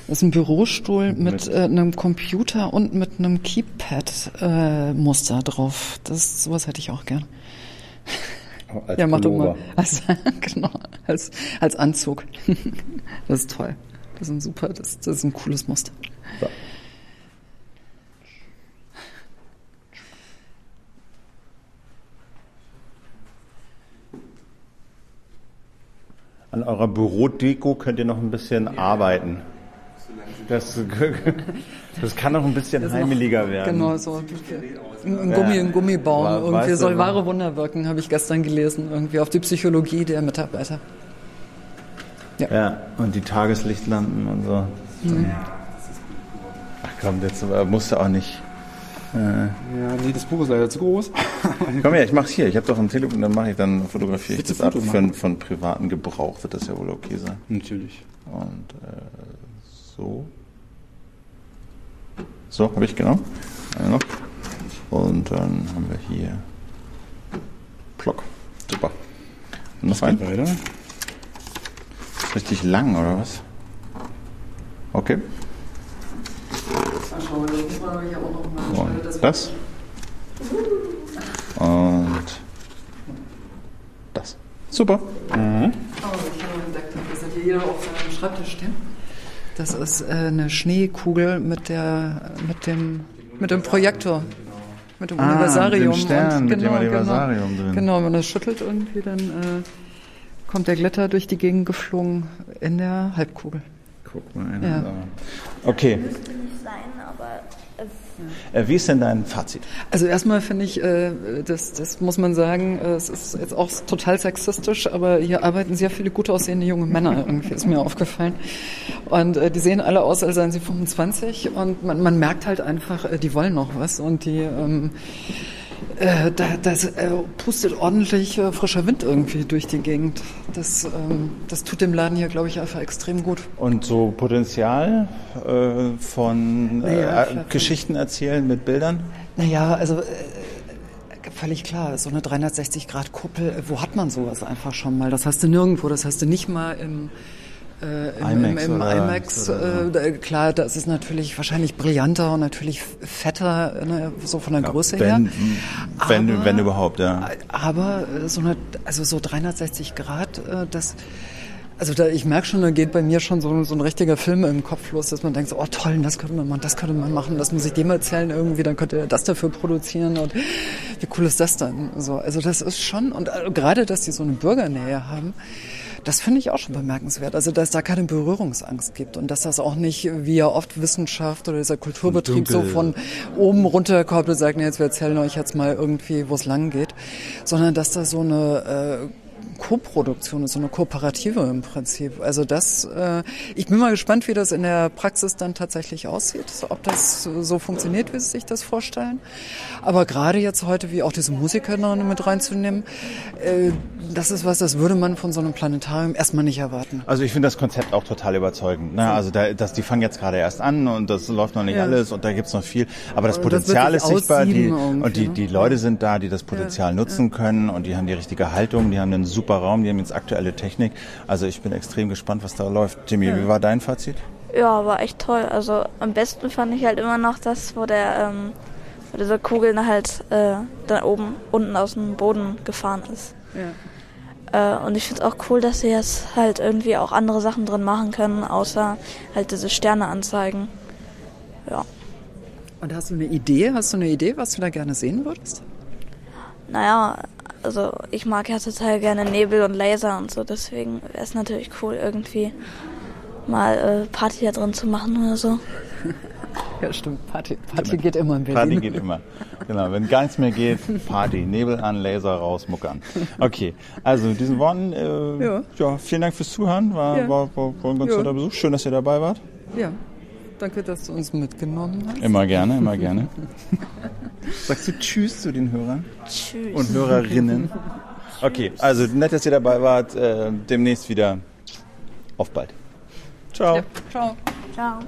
Das ist ein Bürostuhl mit, mit äh, einem Computer und mit einem Keypad-Muster äh, drauf. Das sowas hätte ich auch gern. Oh, als ja, mach doch mal. Als, genau, als, als Anzug. das ist toll. Das ist ein super, das, das ist ein cooles Muster. So. An eurer Bürodeko könnt ihr noch ein bisschen ja. arbeiten. Das, das kann noch ein bisschen das heimeliger noch, werden. Genau, so ein Gummi, ein Gummibaum. War, irgendwie soll wahre Wunder wirken, habe ich gestern gelesen. Irgendwie auf die Psychologie der Mitarbeiter. Ja, ja und die Tageslichtlampen und so. Mhm. Ach komm, jetzt musst du auch nicht. Äh. Ja, nee, das Buch ist leider zu groß. Komm her, ich mach's hier. Ich habe doch ein Telefon, dann mache ich dann fotografiere ich das ab. Für, von privaten Gebrauch wird das ja wohl okay sein. Natürlich. Und äh, so. So, habe ich genau. Eine noch. Und dann haben wir hier Block. Super. Und noch ein. Weiter. Richtig lang, oder was? Okay. Und das. Und das. Super. Mhm. Oh, ich habe entdeckt, das hat hier auf seinem Schreibtisch stehen. Das ist äh, eine Schneekugel mit der mit dem mit dem Projektor. Mit dem ah, Universarium. Mit dem Stern, und, genau, mit dem genau, Universarium genau, drin. Genau, wenn man das schüttelt irgendwie, dann äh, kommt der Glitter durch die Gegend geflogen in der Halbkugel. Guck mal einer. Ja. Okay. Äh, wie ist denn dein Fazit? Also erstmal finde ich, äh, das, das muss man sagen, äh, es ist jetzt auch total sexistisch, aber hier arbeiten sehr viele gut aussehende junge Männer, irgendwie ist mir aufgefallen. Und die sehen alle aus, als seien sie 25 und man, man merkt halt einfach, die wollen noch was und die ähm, äh, da, das äh, pustet ordentlich äh, frischer Wind irgendwie durch die Gegend. Das, ähm, das tut dem Laden hier, glaube ich, einfach extrem gut. Und so Potenzial äh, von naja, äh, Geschichten erzählen mit Bildern? Naja, also äh, völlig klar, so eine 360-Grad-Kuppel, wo hat man sowas einfach schon mal? Das hast du nirgendwo, das hast du nicht mal im äh, im, IMAX, im, im IMAX äh, klar, das ist natürlich wahrscheinlich brillanter und natürlich fetter, ne, so von der ja, Größe wenn, her. Wenn, aber, wenn überhaupt, ja. Aber äh, so eine, also so 360 Grad, äh, das also da, ich merke schon, da geht bei mir schon so, so ein richtiger Film im Kopf los, dass man denkt, so, oh toll, das könnte man machen, das könnte man machen, das muss ich dem erzählen irgendwie, dann könnte er das dafür produzieren und wie cool ist das dann? So, also das ist schon, und äh, gerade, dass die so eine Bürgernähe haben, das finde ich auch schon bemerkenswert. Also, dass da keine Berührungsangst gibt und dass das auch nicht, wie ja oft Wissenschaft oder dieser Kulturbetrieb so von oben runterkommt und sagt, nee, jetzt wir erzählen euch jetzt mal irgendwie, wo es lang geht, sondern dass da so eine äh, Co-Produktion ist, so eine kooperative im Prinzip. Also das, äh, ich bin mal gespannt, wie das in der Praxis dann tatsächlich aussieht, ob das so funktioniert, wie Sie sich das vorstellen. Aber gerade jetzt heute, wie auch diese Musiker noch mit reinzunehmen, äh, das ist was, das würde man von so einem Planetarium erstmal nicht erwarten. Also ich finde das Konzept auch total überzeugend. Ne? Also da, das, die fangen jetzt gerade erst an und das läuft noch nicht ja. alles und da gibt's noch viel. Aber das Potenzial das ist sichtbar die, und die, die Leute sind da, die das Potenzial ja. nutzen können und die haben die richtige Haltung, die haben einen super super Raum, die haben jetzt aktuelle Technik. Also ich bin extrem gespannt, was da läuft. Jimmy, ja. wie war dein Fazit? Ja, war echt toll. Also am besten fand ich halt immer noch das, wo der ähm, wo diese Kugel halt äh, da oben unten aus dem Boden gefahren ist. Ja. Äh, und ich finde es auch cool, dass sie jetzt halt irgendwie auch andere Sachen drin machen können, außer halt diese Sterne anzeigen. Ja. Und hast du eine Idee? Hast du eine Idee, was du da gerne sehen würdest? Naja, also ich mag ja total gerne Nebel und Laser und so, deswegen wäre es natürlich cool irgendwie mal äh, Party da drin zu machen oder so. Ja, stimmt. Party, Party geht immer in Berlin. Party geht immer. Genau, wenn gar nichts mehr geht, Party. Nebel an, Laser raus, Muck an. Okay, also mit diesen Worten, äh, ja. ja. vielen Dank fürs Zuhören. War, ja. war, war, war ein ganz ja. netter Besuch. Schön, dass ihr dabei wart. Ja, danke, dass du uns mitgenommen hast. Immer gerne, immer gerne. Sagst du Tschüss zu den Hörern? Tschüss. Und Hörerinnen. Okay, also nett, dass ihr dabei wart. Äh, demnächst wieder. Auf bald. Ciao. Ja, ciao. Ciao.